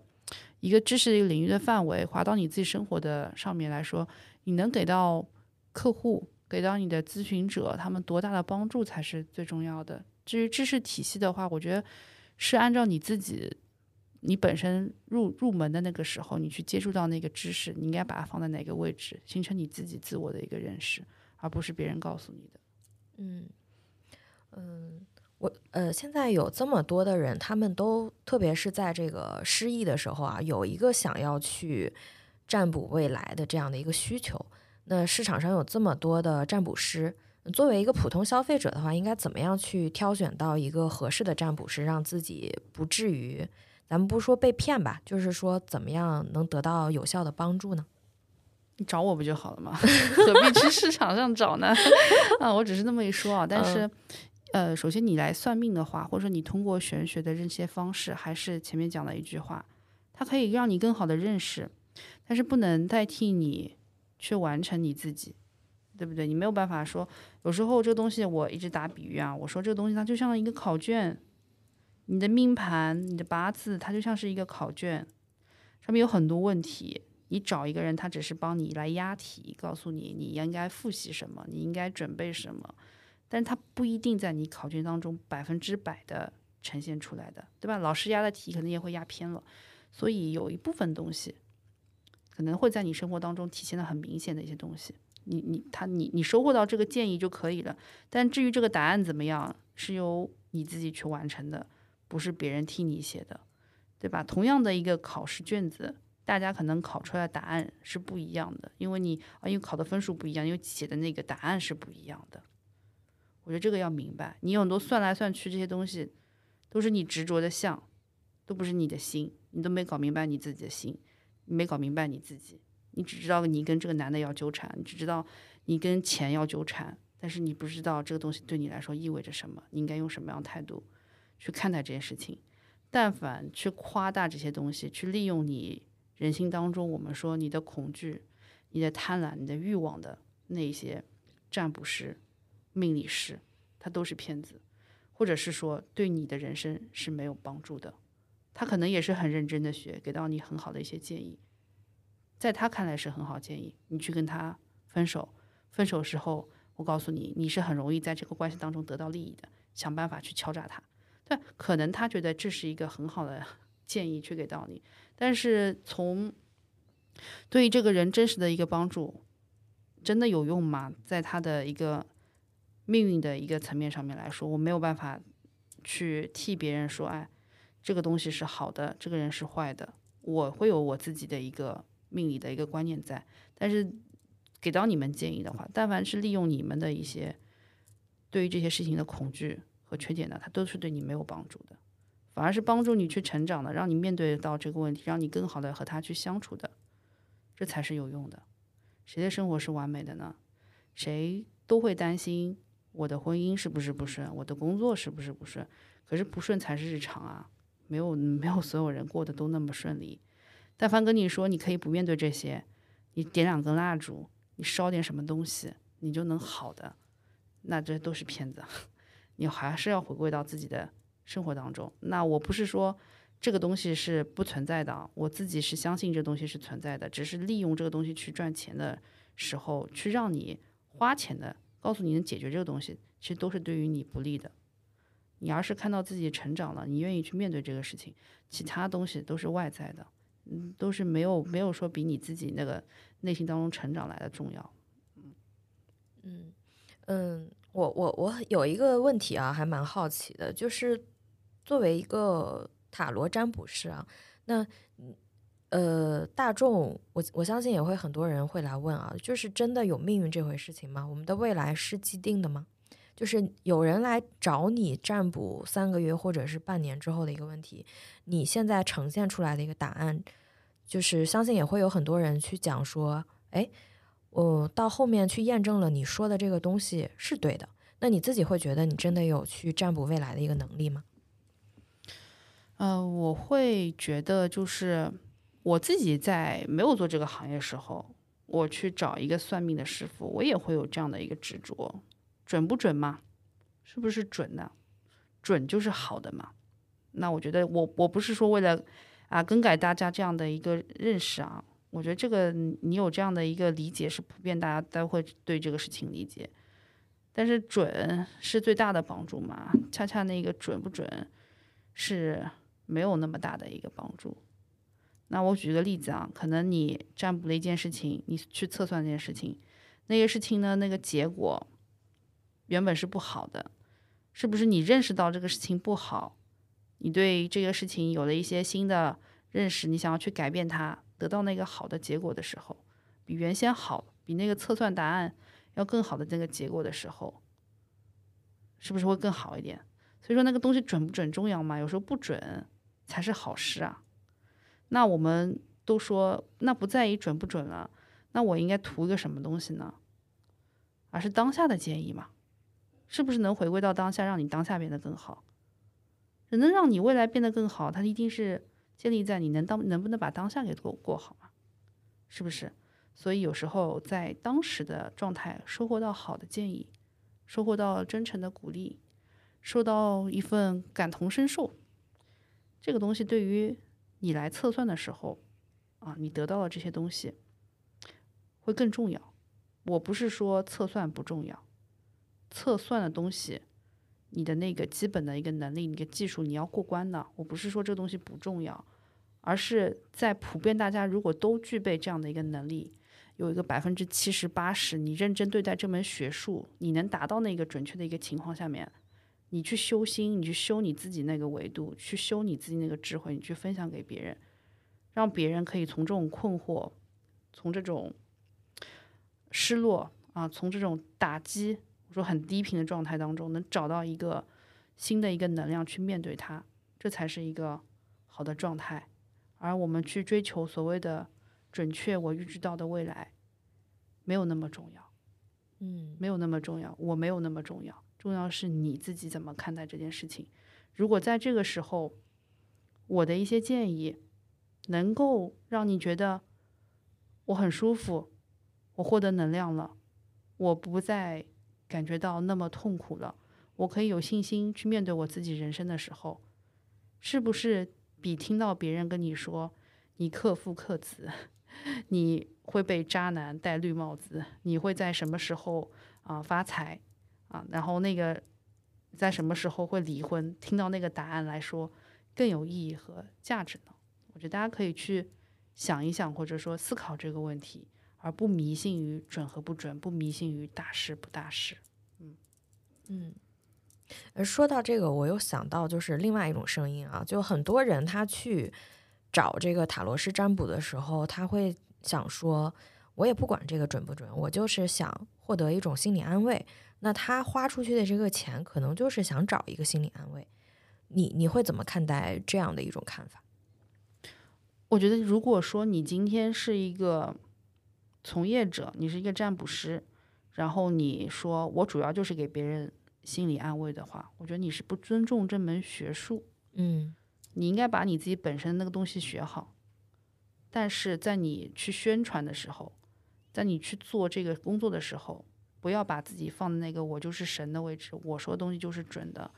B: 一个知识领域的范围，划到你自己生活的上面来说，你能给到客户，给到你的咨询者他们多大的帮助才是最重要的。至于知识体系的话，我觉得是按照你自己。你本身入入门的那个时候，你去接触到那个知识，你应该把它放在哪个位置，形成你自己自我的一个认识，而不是别人告诉你的。
C: 嗯嗯，我呃，现在有这么多的人，他们都特别是在这个失意的时候啊，有一个想要去占卜未来的这样的一个需求。那市场上有这么多的占卜师，作为一个普通消费者的话，应该怎么样去挑选到一个合适的占卜师，让自己不至于？咱们不说被骗吧，就是说怎么样能得到有效的帮助呢？
B: 你找我不就好了吗？(laughs) 何必去市场上找呢？(laughs) 啊，我只是那么一说啊。但是，呃，首先你来算命的话，或者说你通过玄学的这些方式，还是前面讲的一句话，它可以让你更好的认识，但是不能代替你去完成你自己，对不对？你没有办法说，有时候这个东西，我一直打比喻啊，我说这个东西它就像一个考卷。你的命盘、你的八字，它就像是一个考卷，上面有很多问题。你找一个人，他只是帮你来押题，告诉你你应该复习什么，你应该准备什么，但是他不一定在你考卷当中百分之百的呈现出来的，对吧？老师押的题可能也会押偏了，所以有一部分东西可能会在你生活当中体现的很明显的一些东西，你你他你你收获到这个建议就可以了。但至于这个答案怎么样，是由你自己去完成的。不是别人替你写的，对吧？同样的一个考试卷子，大家可能考出来的答案是不一样的，因为你啊，因为考的分数不一样，因为写的那个答案是不一样的。我觉得这个要明白，你有很多算来算去这些东西，都是你执着的相，都不是你的心，你都没搞明白你自己的心，没搞明白你自己，你只知道你跟这个男的要纠缠，你只知道你跟钱要纠缠，但是你不知道这个东西对你来说意味着什么，你应该用什么样的态度。去看待这件事情，但凡去夸大这些东西，去利用你人性当中我们说你的恐惧、你的贪婪、你的欲望的那些占卜师、命理师，他都是骗子，或者是说对你的人生是没有帮助的。他可能也是很认真的学，给到你很好的一些建议，在他看来是很好建议。你去跟他分手，分手时候，我告诉你，你是很容易在这个关系当中得到利益的，想办法去敲诈他。但，可能他觉得这是一个很好的 (laughs) 建议去给到你，但是从对于这个人真实的一个帮助，真的有用吗？在他的一个命运的一个层面上面来说，我没有办法去替别人说，哎，这个东西是好的，这个人是坏的。我会有我自己的一个命理的一个观念在，但是给到你们建议的话，但凡是利用你们的一些对于这些事情的恐惧。和缺点呢，它都是对你没有帮助的，反而是帮助你去成长的，让你面对到这个问题，让你更好的和他去相处的，这才是有用的。谁的生活是完美的呢？谁都会担心我的婚姻是不是不顺，我的工作是不是不顺？可是不顺才是日常啊，没有没有所有人过得都那么顺利。但凡跟你说你可以不面对这些，你点两根蜡烛，你烧点什么东西，你就能好的，那这都是骗子。(laughs) 你还是要回归到自己的生活当中。那我不是说这个东西是不存在的，我自己是相信这东西是存在的，只是利用这个东西去赚钱的时候，去让你花钱的，告诉你能解决这个东西，其实都是对于你不利的。你要是看到自己成长了，你愿意去面对这个事情，其他东西都是外在的，嗯，都是没有没有说比你自己那个内心当中成长来的重要。
C: 嗯嗯嗯。我我我有一个问题啊，还蛮好奇的，就是作为一个塔罗占卜师啊，那呃大众，我我相信也会很多人会来问啊，就是真的有命运这回事情吗？我们的未来是既定的吗？就是有人来找你占卜三个月或者是半年之后的一个问题，你现在呈现出来的一个答案，就是相信也会有很多人去讲说，哎，我到后面去验证了你说的这个东西是对的。那你自己会觉得你真的有去占卜未来的一个能力吗？
B: 呃，我会觉得就是我自己在没有做这个行业时候，我去找一个算命的师傅，我也会有这样的一个执着，准不准嘛？是不是准的？准就是好的嘛？那我觉得我我不是说为了啊更改大家这样的一个认识啊，我觉得这个你有这样的一个理解是普遍大家都会对这个事情理解，但是准是最大的帮助嘛？恰恰那个准不准是。没有那么大的一个帮助。那我举个例子啊，可能你占卜了一件事情，你去测算这件事情，那些事情呢，那个结果原本是不好的，是不是？你认识到这个事情不好，你对这个事情有了一些新的认识，你想要去改变它，得到那个好的结果的时候，比原先好，比那个测算答案要更好的那个结果的时候，是不是会更好一点？所以说那个东西准不准重要吗？有时候不准。才是好事啊！那我们都说，那不在意准不准了，那我应该图一个什么东西呢？而是当下的建议嘛？是不是能回归到当下，让你当下变得更好？能让你未来变得更好，它一定是建立在你能当能不能把当下给过过好嘛？是不是？所以有时候在当时的状态收获到好的建议，收获到真诚的鼓励，受到一份感同身受。这个东西对于你来测算的时候，啊，你得到了这些东西会更重要。我不是说测算不重要，测算的东西，你的那个基本的一个能力、你的技术，你要过关的。我不是说这个东西不重要，而是在普遍大家如果都具备这样的一个能力，有一个百分之七十八十，你认真对待这门学术，你能达到那个准确的一个情况下面。你去修心，你去修你自己那个维度，去修你自己那个智慧，你去分享给别人，让别人可以从这种困惑，从这种失落啊，从这种打击，我说很低频的状态当中，能找到一个新的一个能量去面对它，这才是一个好的状态。而我们去追求所谓的准确，我预知到的未来，没有那么重要，
C: 嗯，
B: 没有那么重要，我没有那么重要。重要是你自己怎么看待这件事情。如果在这个时候，我的一些建议能够让你觉得我很舒服，我获得能量了，我不再感觉到那么痛苦了，我可以有信心去面对我自己人生的时候，是不是比听到别人跟你说你克父克子，你会被渣男戴绿帽子，你会在什么时候啊发财？啊，然后那个在什么时候会离婚？听到那个答案来说更有意义和价值呢？我觉得大家可以去想一想，或者说思考这个问题，而不迷信于准和不准，不迷信于大事不大事。嗯
C: 嗯。呃，说到这个，我又想到就是另外一种声音啊，就很多人他去找这个塔罗师占卜的时候，他会想说，我也不管这个准不准，我就是想获得一种心理安慰。那他花出去的这个钱，可能就是想找一个心理安慰。你你会怎么看待这样的一种看法？
B: 我觉得，如果说你今天是一个从业者，你是一个占卜师，然后你说我主要就是给别人心理安慰的话，我觉得你是不尊重这门学术。
C: 嗯，
B: 你应该把你自己本身那个东西学好。但是在你去宣传的时候，在你去做这个工作的时候。不要把自己放在那个我就是神的位置，我说的东西就是准的，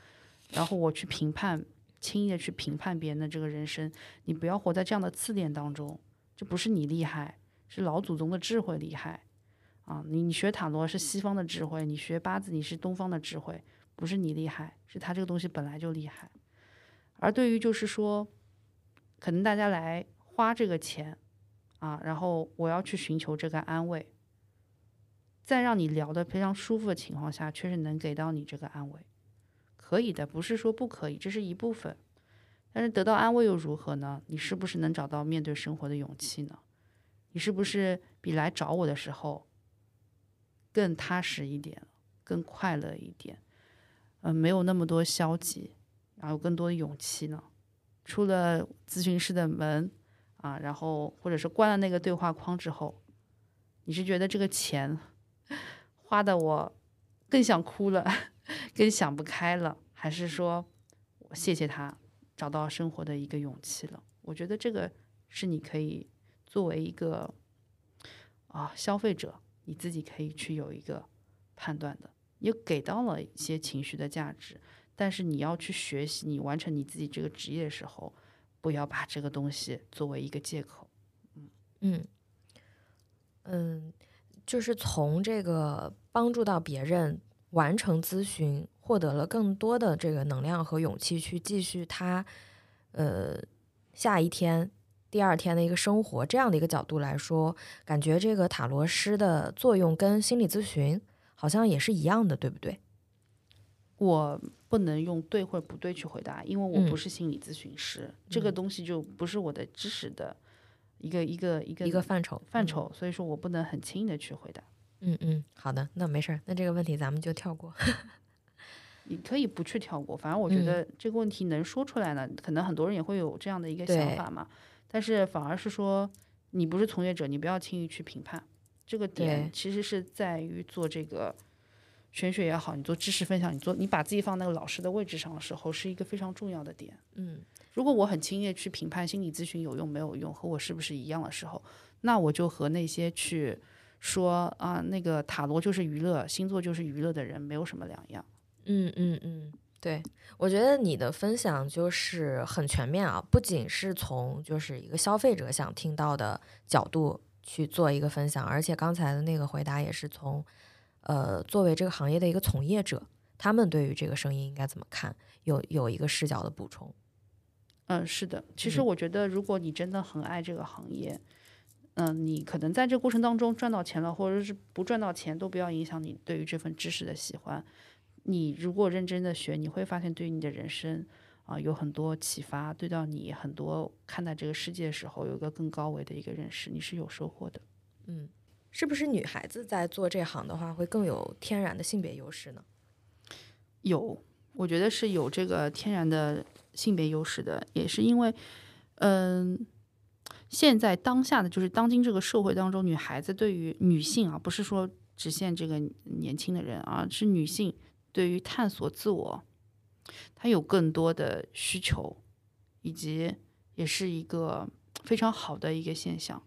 B: 然后我去评判，轻易的去评判别人的这个人生，你不要活在这样的自恋当中。这不是你厉害，是老祖宗的智慧厉害啊！你你学塔罗是西方的智慧，你学八字你是东方的智慧，不是你厉害，是他这个东西本来就厉害。而对于就是说，可能大家来花这个钱啊，然后我要去寻求这个安慰。在让你聊得非常舒服的情况下，确实能给到你这个安慰，可以的，不是说不可以，这是一部分。但是得到安慰又如何呢？你是不是能找到面对生活的勇气呢？你是不是比来找我的时候更踏实一点，更快乐一点？嗯、没有那么多消极，然后更多的勇气呢？出了咨询室的门啊，然后或者是关了那个对话框之后，你是觉得这个钱花的我更想哭了，更想不开了，还是说谢谢他找到生活的一个勇气了？我觉得这个是你可以作为一个啊消费者，你自己可以去有一个判断的。你给到了一些情绪的价值，但是你要去学习，你完成你自己这个职业的时候，不要把这个东西作为一个借口。
C: 嗯嗯，就是从这个帮助到别人完成咨询，获得了更多的这个能量和勇气去继续他呃下一天、第二天的一个生活，这样的一个角度来说，感觉这个塔罗师的作用跟心理咨询好像也是一样的，对不对？
B: 我不能用对或者不对去回答，因为我不
C: 嗯。
B: 是心理咨询师，这个东西就不是我的知识的一个一个一个
C: 一个范畴，
B: 范畴，所以说我不能很轻易的去回答。
C: 嗯嗯，好的，那没事儿，那这个问题咱们就跳过。(laughs)
B: 你可以不去跳过，反正我觉
C: 嗯
B: 得这个问题能说出来呢，可能很多人也会有这样的一个想法嘛。但是反而是说，你不是从业者，你不要轻易去评判。这个点其实是在于做这个玄学也好，你做知识分享，你做你把自己放那个老师的位置上的时候，是一个非常重要的点。
C: 嗯
B: 如果我很轻易去评判心理咨询有用没有用，和我是不是一样的时候，那我就和那些去说啊那个塔罗就是娱乐，星座就是娱乐的人没有什么两样。
C: 嗯嗯嗯，对，我觉得你的分享就是很全面啊，不仅是从就是一个消费者想听到的角度去做一个分享，而且刚才的那个回答也是从呃作为这个行业的一个从业者，他们对于这个声音应该怎么看，有有一个视角的补充。
B: 嗯，是的。其实
C: 嗯
B: 我觉得，如果你真的很爱这个行业，嗯，你可能在这个过程当中赚到钱了，或者是不赚到钱，都不要影响你对于这份知识的喜欢。你如果认真的学，你会发现对于你的人生啊、有很多启发，对到你很多看待这个世界的时候有一个更高维的一个认识，你是有收获的。
C: 嗯，是不是女孩子在做这行的话，会更有天然的性别优势呢？
B: 有，我觉得是有这个天然的性别优势的，也是因为，嗯，现在当下的就是当今这个社会当中，女孩子对于女性啊，不是说只限这个年轻的人啊，是女性对于探索自我，她有更多的需求，以及也是一个非常好的一个现象。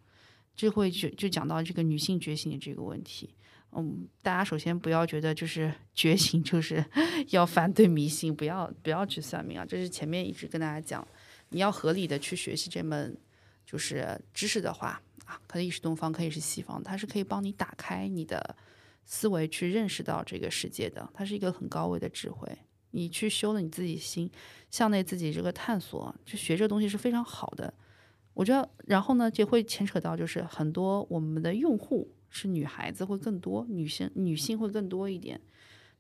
B: 这会就就讲到这个女性觉醒的这个问题。嗯，大家首先不要觉得就是觉醒就是 (laughs) 要反对迷信，不要不要去算命啊！这是前面一直跟大家讲，你要合理的去学习这门就是知识的话啊，可以是东方，可以是西方，它是可以帮你打开你的思维，去认识到这个世界的，它是一个很高维的智慧。你去修了你自己心，向内自己这个探索，去学这东西是非常好的。我觉得，然后呢，就会牵扯到就是很多我们的用户是女孩子会更多，女性女性会更多一点，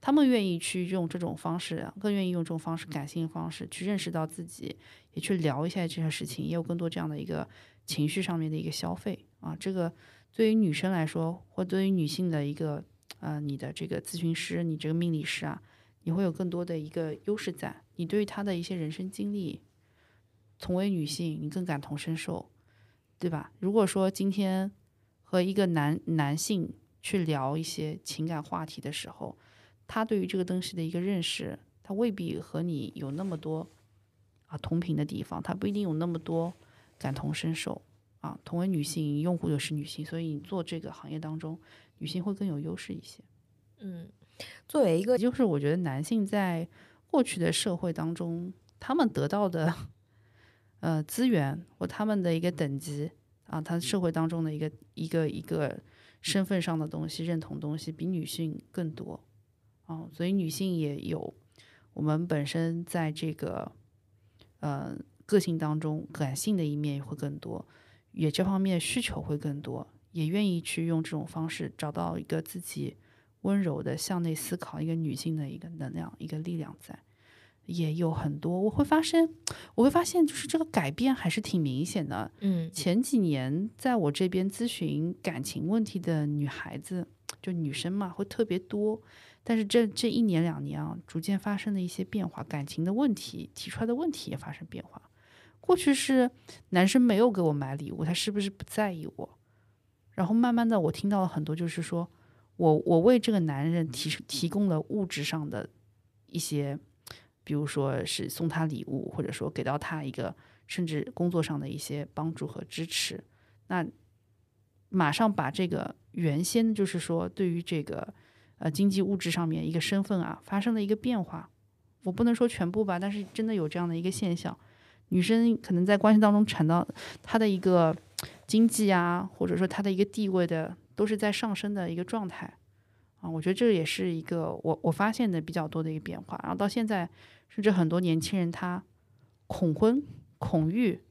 B: 她们愿意去用这种方式，更愿意用这种方式感性的方式去认识到自己，也去聊一下这些事情，也有更多这样的一个情绪上面的一个消费啊。这个对于女生来说，或对于女性的一个呃，你的这个咨询师，你这个命理师啊，你会有更多的一个优势在，你对于她的一些人生经历。同为女性，你更感同身受，对吧？如果说今天和一个男男性去聊一些情感话题的时候，他对于这个东西的一个认识，他未必和你有那么多啊同频的地方，他不一定有那么多感同身受啊。同为女性，用户又是女性，所以你做这个行业当中，女性会更有优势一些。
C: 嗯，作为一个
B: 就是我觉得男性在过去的社会当中，他们得到的 (laughs) 呃资源或他们的一个等级啊，他社会当中的一个一个一个身份上的东西、认同东西，比女性更多啊，所以女性也有我们本身在这个呃个性当中感性的一面也会更多，也这方面需求会更多，也愿意去用这种方式找到一个自己。温柔的向内思考，一个女性的一个能量、一个力量在，也有很多。我会发现，我会发现，就是这个改变还是挺明显的。
C: 嗯
B: 前几年在我这边咨询感情问题的女孩子，就女生嘛，会特别多。但是这这一年两年啊，逐渐发生了一些变化，感情的问题提出来的问题也发生变化。过去是男生没有给我买礼物，他是不是不在意我？然后慢慢的，我听到了很多，就是说我我为这个男人提提供了物质上的一些，比如说是送他礼物，或者说给到他一个甚至工作上的一些帮助和支持。那马上把这个原先就是说对于这个呃经济物质上面一个身份啊发生了一个变化。我不能说全部吧，但是真的有这样的一个现象。女生可能在关系当中产到她的一个经济啊，或者说她的一个地位的，都是在上升的一个状态啊。我觉得这也是一个我我发现的比较多的一个变化。然后到现在，甚至很多年轻人他恐婚、恐育，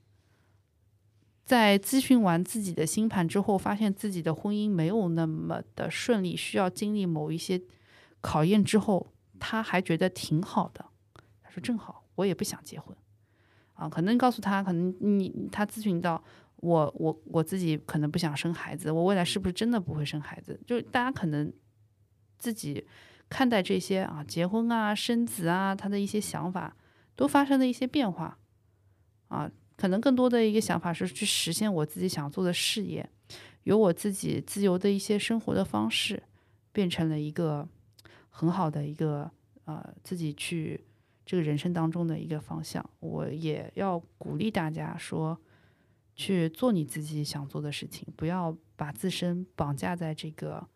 B: 在咨询完自己的星盘之后，发现自己的婚姻没有那么的顺利，需要经历某一些考验之后，他还觉得挺好的。他说：“正好，我也不想结婚。”啊，可能告诉他，可能你他咨询到我，我我自己可能不想生孩子，我未来是不是真的不会生孩子？就大家可能自己看待这些啊，结婚啊、生子啊，他的一些想法都发生了一些变化啊，可能更多的一个想法是去实现我自己想做的事业，有我自己自由的一些生活的方式，变成了一个很好的一个呃自己去。这个人生当中的一个方向，我也要鼓励大家说，去做你自己想做的事情，不要把自身绑架在这个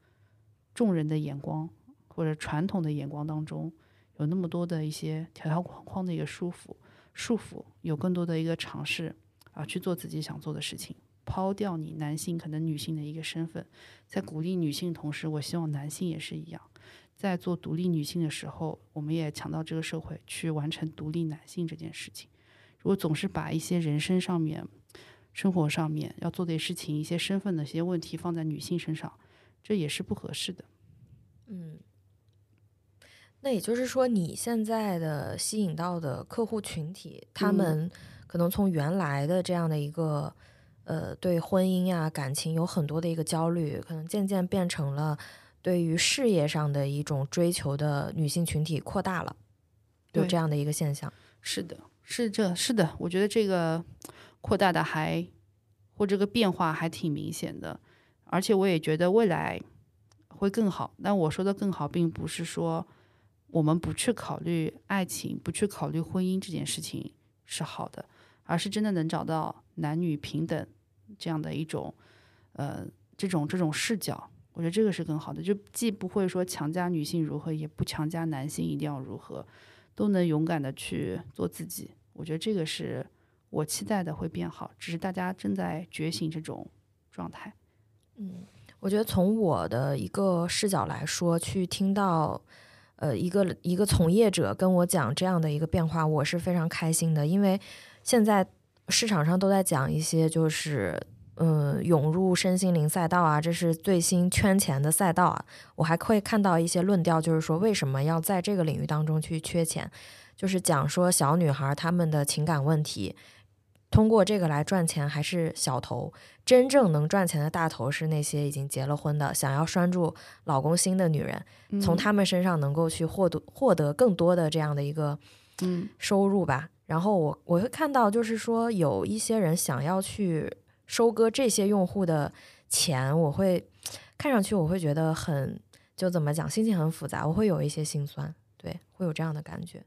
B: 众人的眼光或者传统的眼光当中，有那么多的一些条条框框的一个束缚，束缚，有更多的一个尝试啊，去做自己想做的事情，抛掉你男性可能女性的一个身份，在鼓励女性同时，我希望男性也是一样。在做独立女性的时候，我们也强调这个社会去完成独立男性这件事情。如果总是把一些人生上面、生活上面要做的事情、一些身份的一些问题放在女性身上，这也是不合适的。
C: 嗯，那也就是说，你现在的吸引到的客户群体，他们可能从原来的这样的一个呃对婚姻呀、感情有很多的一个焦虑，可能渐渐变成了。对于事业上的一种追求的女性群体扩大了，有这样的一个现象。
B: 是的，是这，是的，我觉得这个扩大的还或这个变化还挺明显的，而且我也觉得未来会更好。但我说的更好，并不是说我们不去考虑爱情、不去考虑婚姻这件事情是好的，而是真的能找到男女平等这样的一种呃这种这种视角。我觉得这个是更好的，就既不会说强加女性如何，也不强加男性一定要如何，都能勇敢的去做自己。我觉得这个是我期待的会变好，只是大家正在觉醒这种状态。
C: 嗯，我觉得从我的一个视角来说，去听到呃一个一个从业者跟我讲这样的一个变化，我是非常开心的，因为现在市场上都在讲一些就是。嗯，涌入身心灵赛道啊，这是最新圈钱的赛道啊。我还会看到一些论调，就是说为什么要在这个领域当中去缺钱，就是讲说小女孩她们的情感问题，通过这个来赚钱还是小头，真正能赚钱的大头是那些已经结了婚的，想要拴住老公心的女人，从他们身上能够去获得获得更多的这样的一个
B: 嗯
C: 收入吧。然后我我会看到，就是说有一些人想要去。收割这些用户的钱，我会看上去我会觉得很，就怎么讲，心情很复杂，我会有一些心酸，对，会有这样的感觉。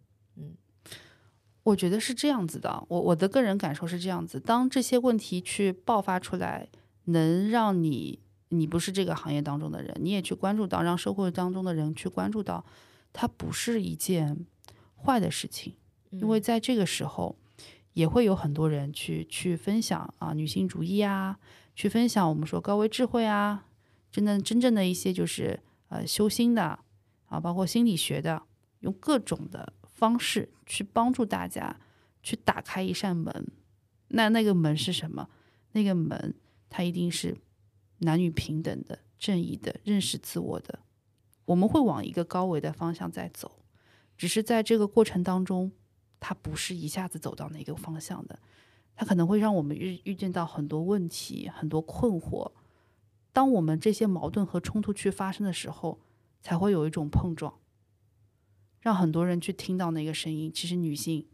C: 嗯，
B: 我觉得是这样子的，我我的个人感受是这样子，当这些问题去爆发出来，能让你，你不是这个行业当中的人，你也去关注到，让社会当中的人去关注到，它不是一件坏的事情，因为在这个时候。也会有很多人去去分享啊，女性主义啊，去分享我们说高维智慧啊，真的真正的一些就是呃修心的啊，包括心理学的，用各种的方式去帮助大家去打开一扇门。那那个门是什么？那个门它一定是男女平等的、正义的、认识自我的。我们会往一个高维的方向在走，只是在这个过程当中。它不是一下子走到那个方向的，它可能会让我们遇遇见到很多问题、很多困惑。当我们这些矛盾和冲突去发生的时候，才会有一种碰撞，让很多人去听到那个声音。其实女性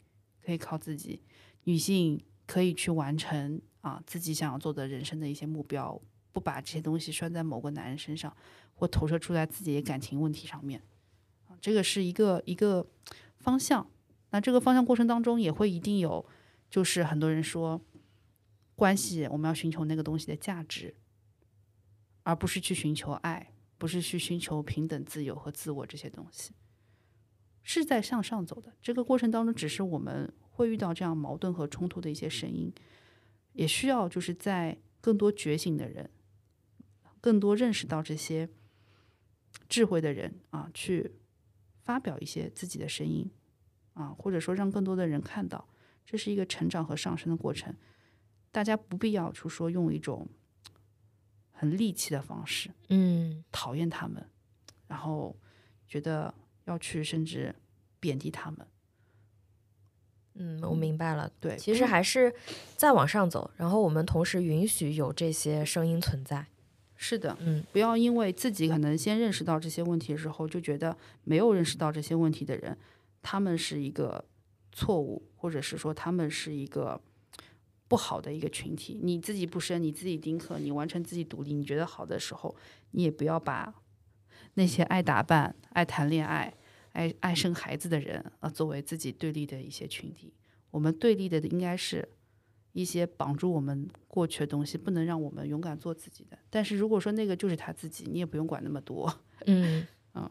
B: 可以靠自己，女性可以去完成啊自己想要做的人生的一些目标，不把这些东西拴在某个男人身上，或投射出来自己的感情问题上面。啊，这个是一个一个方向。那这个方向过程当中，也会一定有，就是很多人说，关系我们要寻求那个东西的价值，而不是去寻求爱。不是去寻求平等、自由和自我这些东西，是在向上走的。这个过程当中，只是我们会遇到这样矛盾和冲突的一些声音，也需要就是在更多觉醒的人，更多认识到这些智慧的人啊，去发表一些自己的声音啊，或者说让更多的人看到，这是一个成长和上升的过程。大家不必要去说用一种。很戾气的方式，
C: 嗯，
B: 讨厌他们，然后觉得要去甚至贬低他们。
C: 嗯，我明白了。
B: 对，
C: 其实还是再往上走，然后我们同时允许有这些声音存在。
B: 是的，
C: 嗯，
B: 不要因为自己可能先认识到这些问题的时候，就觉得没有认识到这些问题的人，他们是一个错误，或者是说他们是一个。不好的一个群体，你自己不生，你自己丁克，你完成自己独立，你觉得好的时候，你也不要把那些爱打扮、爱谈恋爱、爱爱生孩子的人啊作为自己对立的一些群体。我们对立的应该是一些绑住我们过去的东西，不能让我们勇敢做自己的。但是如果说那个就是他自己，你也不用管那么多。(laughs)
C: 嗯
B: 嗯，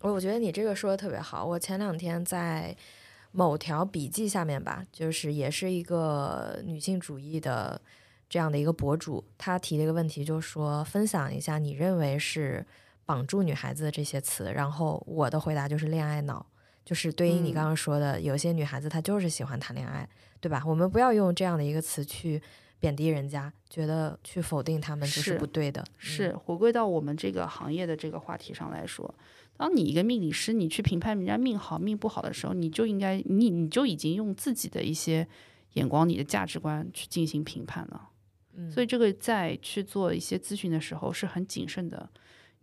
C: 我我觉得你这个说的特别好。我前两天在。某条笔记下面吧，就是也是一个女性主义的这样的一个博主，她提了一个问题，就是说分享一下你认为是绑住女孩子的这些词。然后我的回答就是恋爱脑，就是对应你刚刚说的，有些女孩子她就是喜欢谈恋爱，对吧？我们不要用这样的一个词去贬低人家，觉得去否定他们就是不对的。
B: 是回归到我们这个行业的这个话题上来说。当你一个命理师，你去评判人家命好命不好的时候，你就应该你你就已经用自己的一些眼光、你的价值观去进行评判了。
C: 嗯，
B: 所以这个在去做一些咨询的时候是很谨慎的，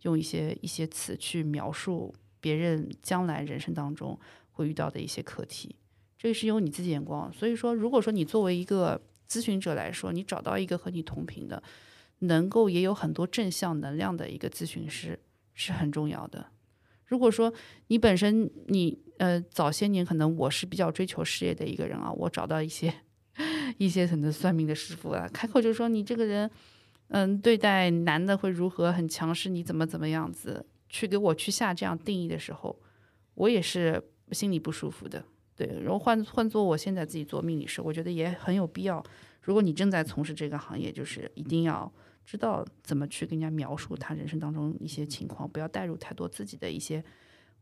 B: 用一些一些词去描述别人将来人生当中会遇到的一些课题。这个是用你自己眼光。所以说，如果说你作为一个咨询者来说，你找到一个和你同频的，能够也有很多正向能量的一个咨询师是很重要的。如果说你本身你呃早些年可能我是比较追求事业的一个人啊，我找到一些 (laughs) 一些可能算命的师傅啊，开口就说你这个人嗯对待男的会如何很强势，你怎么怎么样子去给我去下这样定义的时候，我也是心里不舒服的。对，然后换换做我现在自己做命理师，我觉得也很有必要。如果你正在从事这个行业，就是一定要。知道怎么去跟人家描述他人生当中一些情况，不要带入太多自己的一些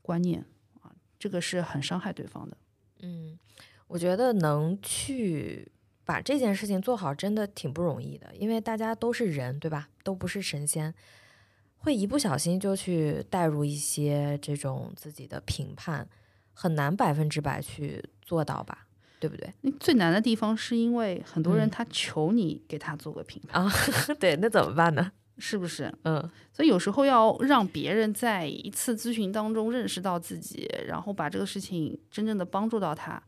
B: 观念啊，这个是很伤害对方的。
C: 嗯，我觉得能去把这件事情做好，真的挺不容易的，因为大家都是人，对吧？都不是神仙，会一不小心就去带入一些这种自己的评判，很难百分之百去做到吧。对不对？
B: 最难的地方是因为很多人他求你给他做个评判
C: 啊，(laughs) 对，那怎么办呢？
B: 是不是？
C: 嗯，
B: 所以有时候要让别人在一次咨询当中认识到自己，然后把这个事情真正的帮助到他，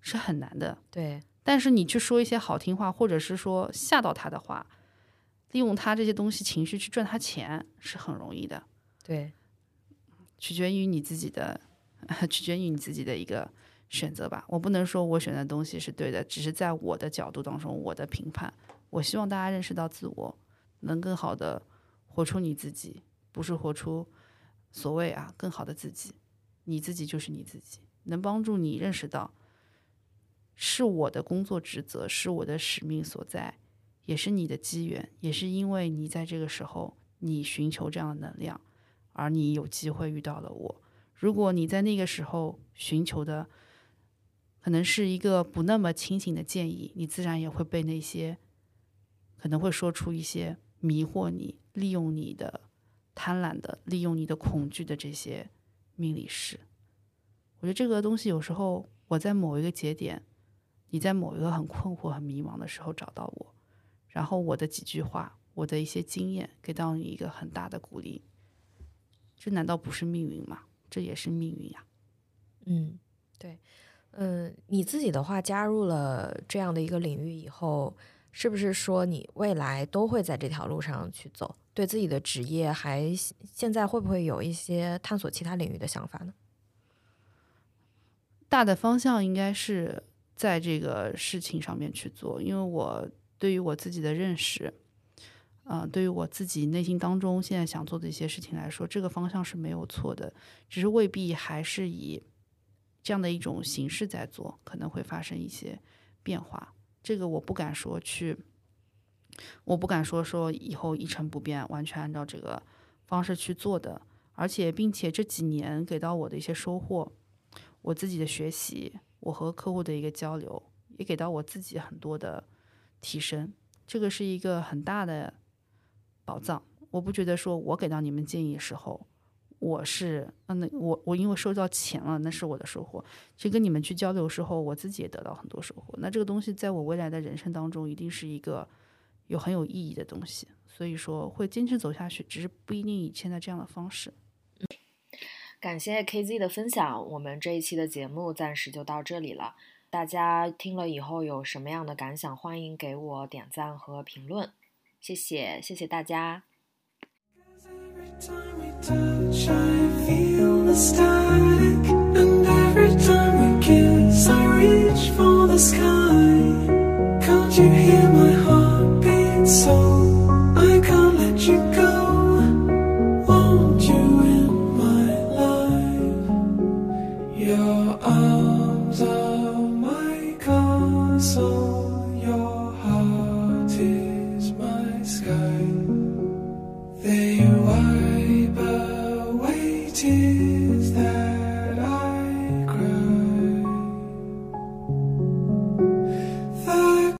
B: 是很难的。
C: 对，
B: 但是你去说一些好听话，或者是说吓到他的话，利用他这些东西情绪去赚他钱，是很容易的。
C: 对，
B: 取决于你自己的，(laughs) 取决于你自己的一个。选择吧，我不能说我选的东西是对的，只是在我的角度当中，我的评判。我希望大家认识到自我，能更好的活出你自己，不是活出所谓啊更好的自己。你自己就是你自己，能帮助你认识到，是我的工作职责，是我的使命所在，也是你的机缘，也是因为你在这个时候你寻求这样的能量，而你有机会遇到了我。如果你在那个时候寻求的，可能是一个不那么清醒的建议，你自然也会被那些可能会说出一些迷惑你、利用你的贪婪的、利用你的恐惧的这些命理师。我觉得这个东西有时候我在某一个节点，你在某一个很困惑、很迷茫的时候找到我，然后我的几句话、我的一些经验给到你一个很大的鼓励，这难道不是命运吗？这也是命运呀。
C: 嗯，对，嗯，你自己的话加入了这样的一个领域以后，是不是说你未来都会在这条路上去走？对自己的职业还现在会不会有一些探索其他领域的想法呢？
B: 大的方向应该是在这个事情上面去做，因为我对于我自己的认识，啊、对于我自己内心当中现在想做的一些事情来说，这个方向是没有错的，只是未必还是以这样的一种形式在做，可能会发生一些变化。这个我不敢说去，我不敢说说以后一成不变，完全按照这个方式去做的。而且，并且这几年给到我的一些收获，我自己的学习，我和客户的一个交流，也给到我自己很多的提升。这个是一个很大的宝藏。我不觉得说我给到你们建议的时候，我是嗯，那我我因为收到钱了，那是我的收获。其实跟你们去交流时候，我自己也得到很多收获。那这个东西在我未来的人生当中，一定是一个有很有意义的东西。所以说会坚持走下去，只是不一定以现在这样的方式。
C: 感谢 KZ 的分享，我们这一期的节目暂时就到这里了。大家听了以后有什么样的感想，欢迎给我点赞和评论，谢谢，谢谢大家。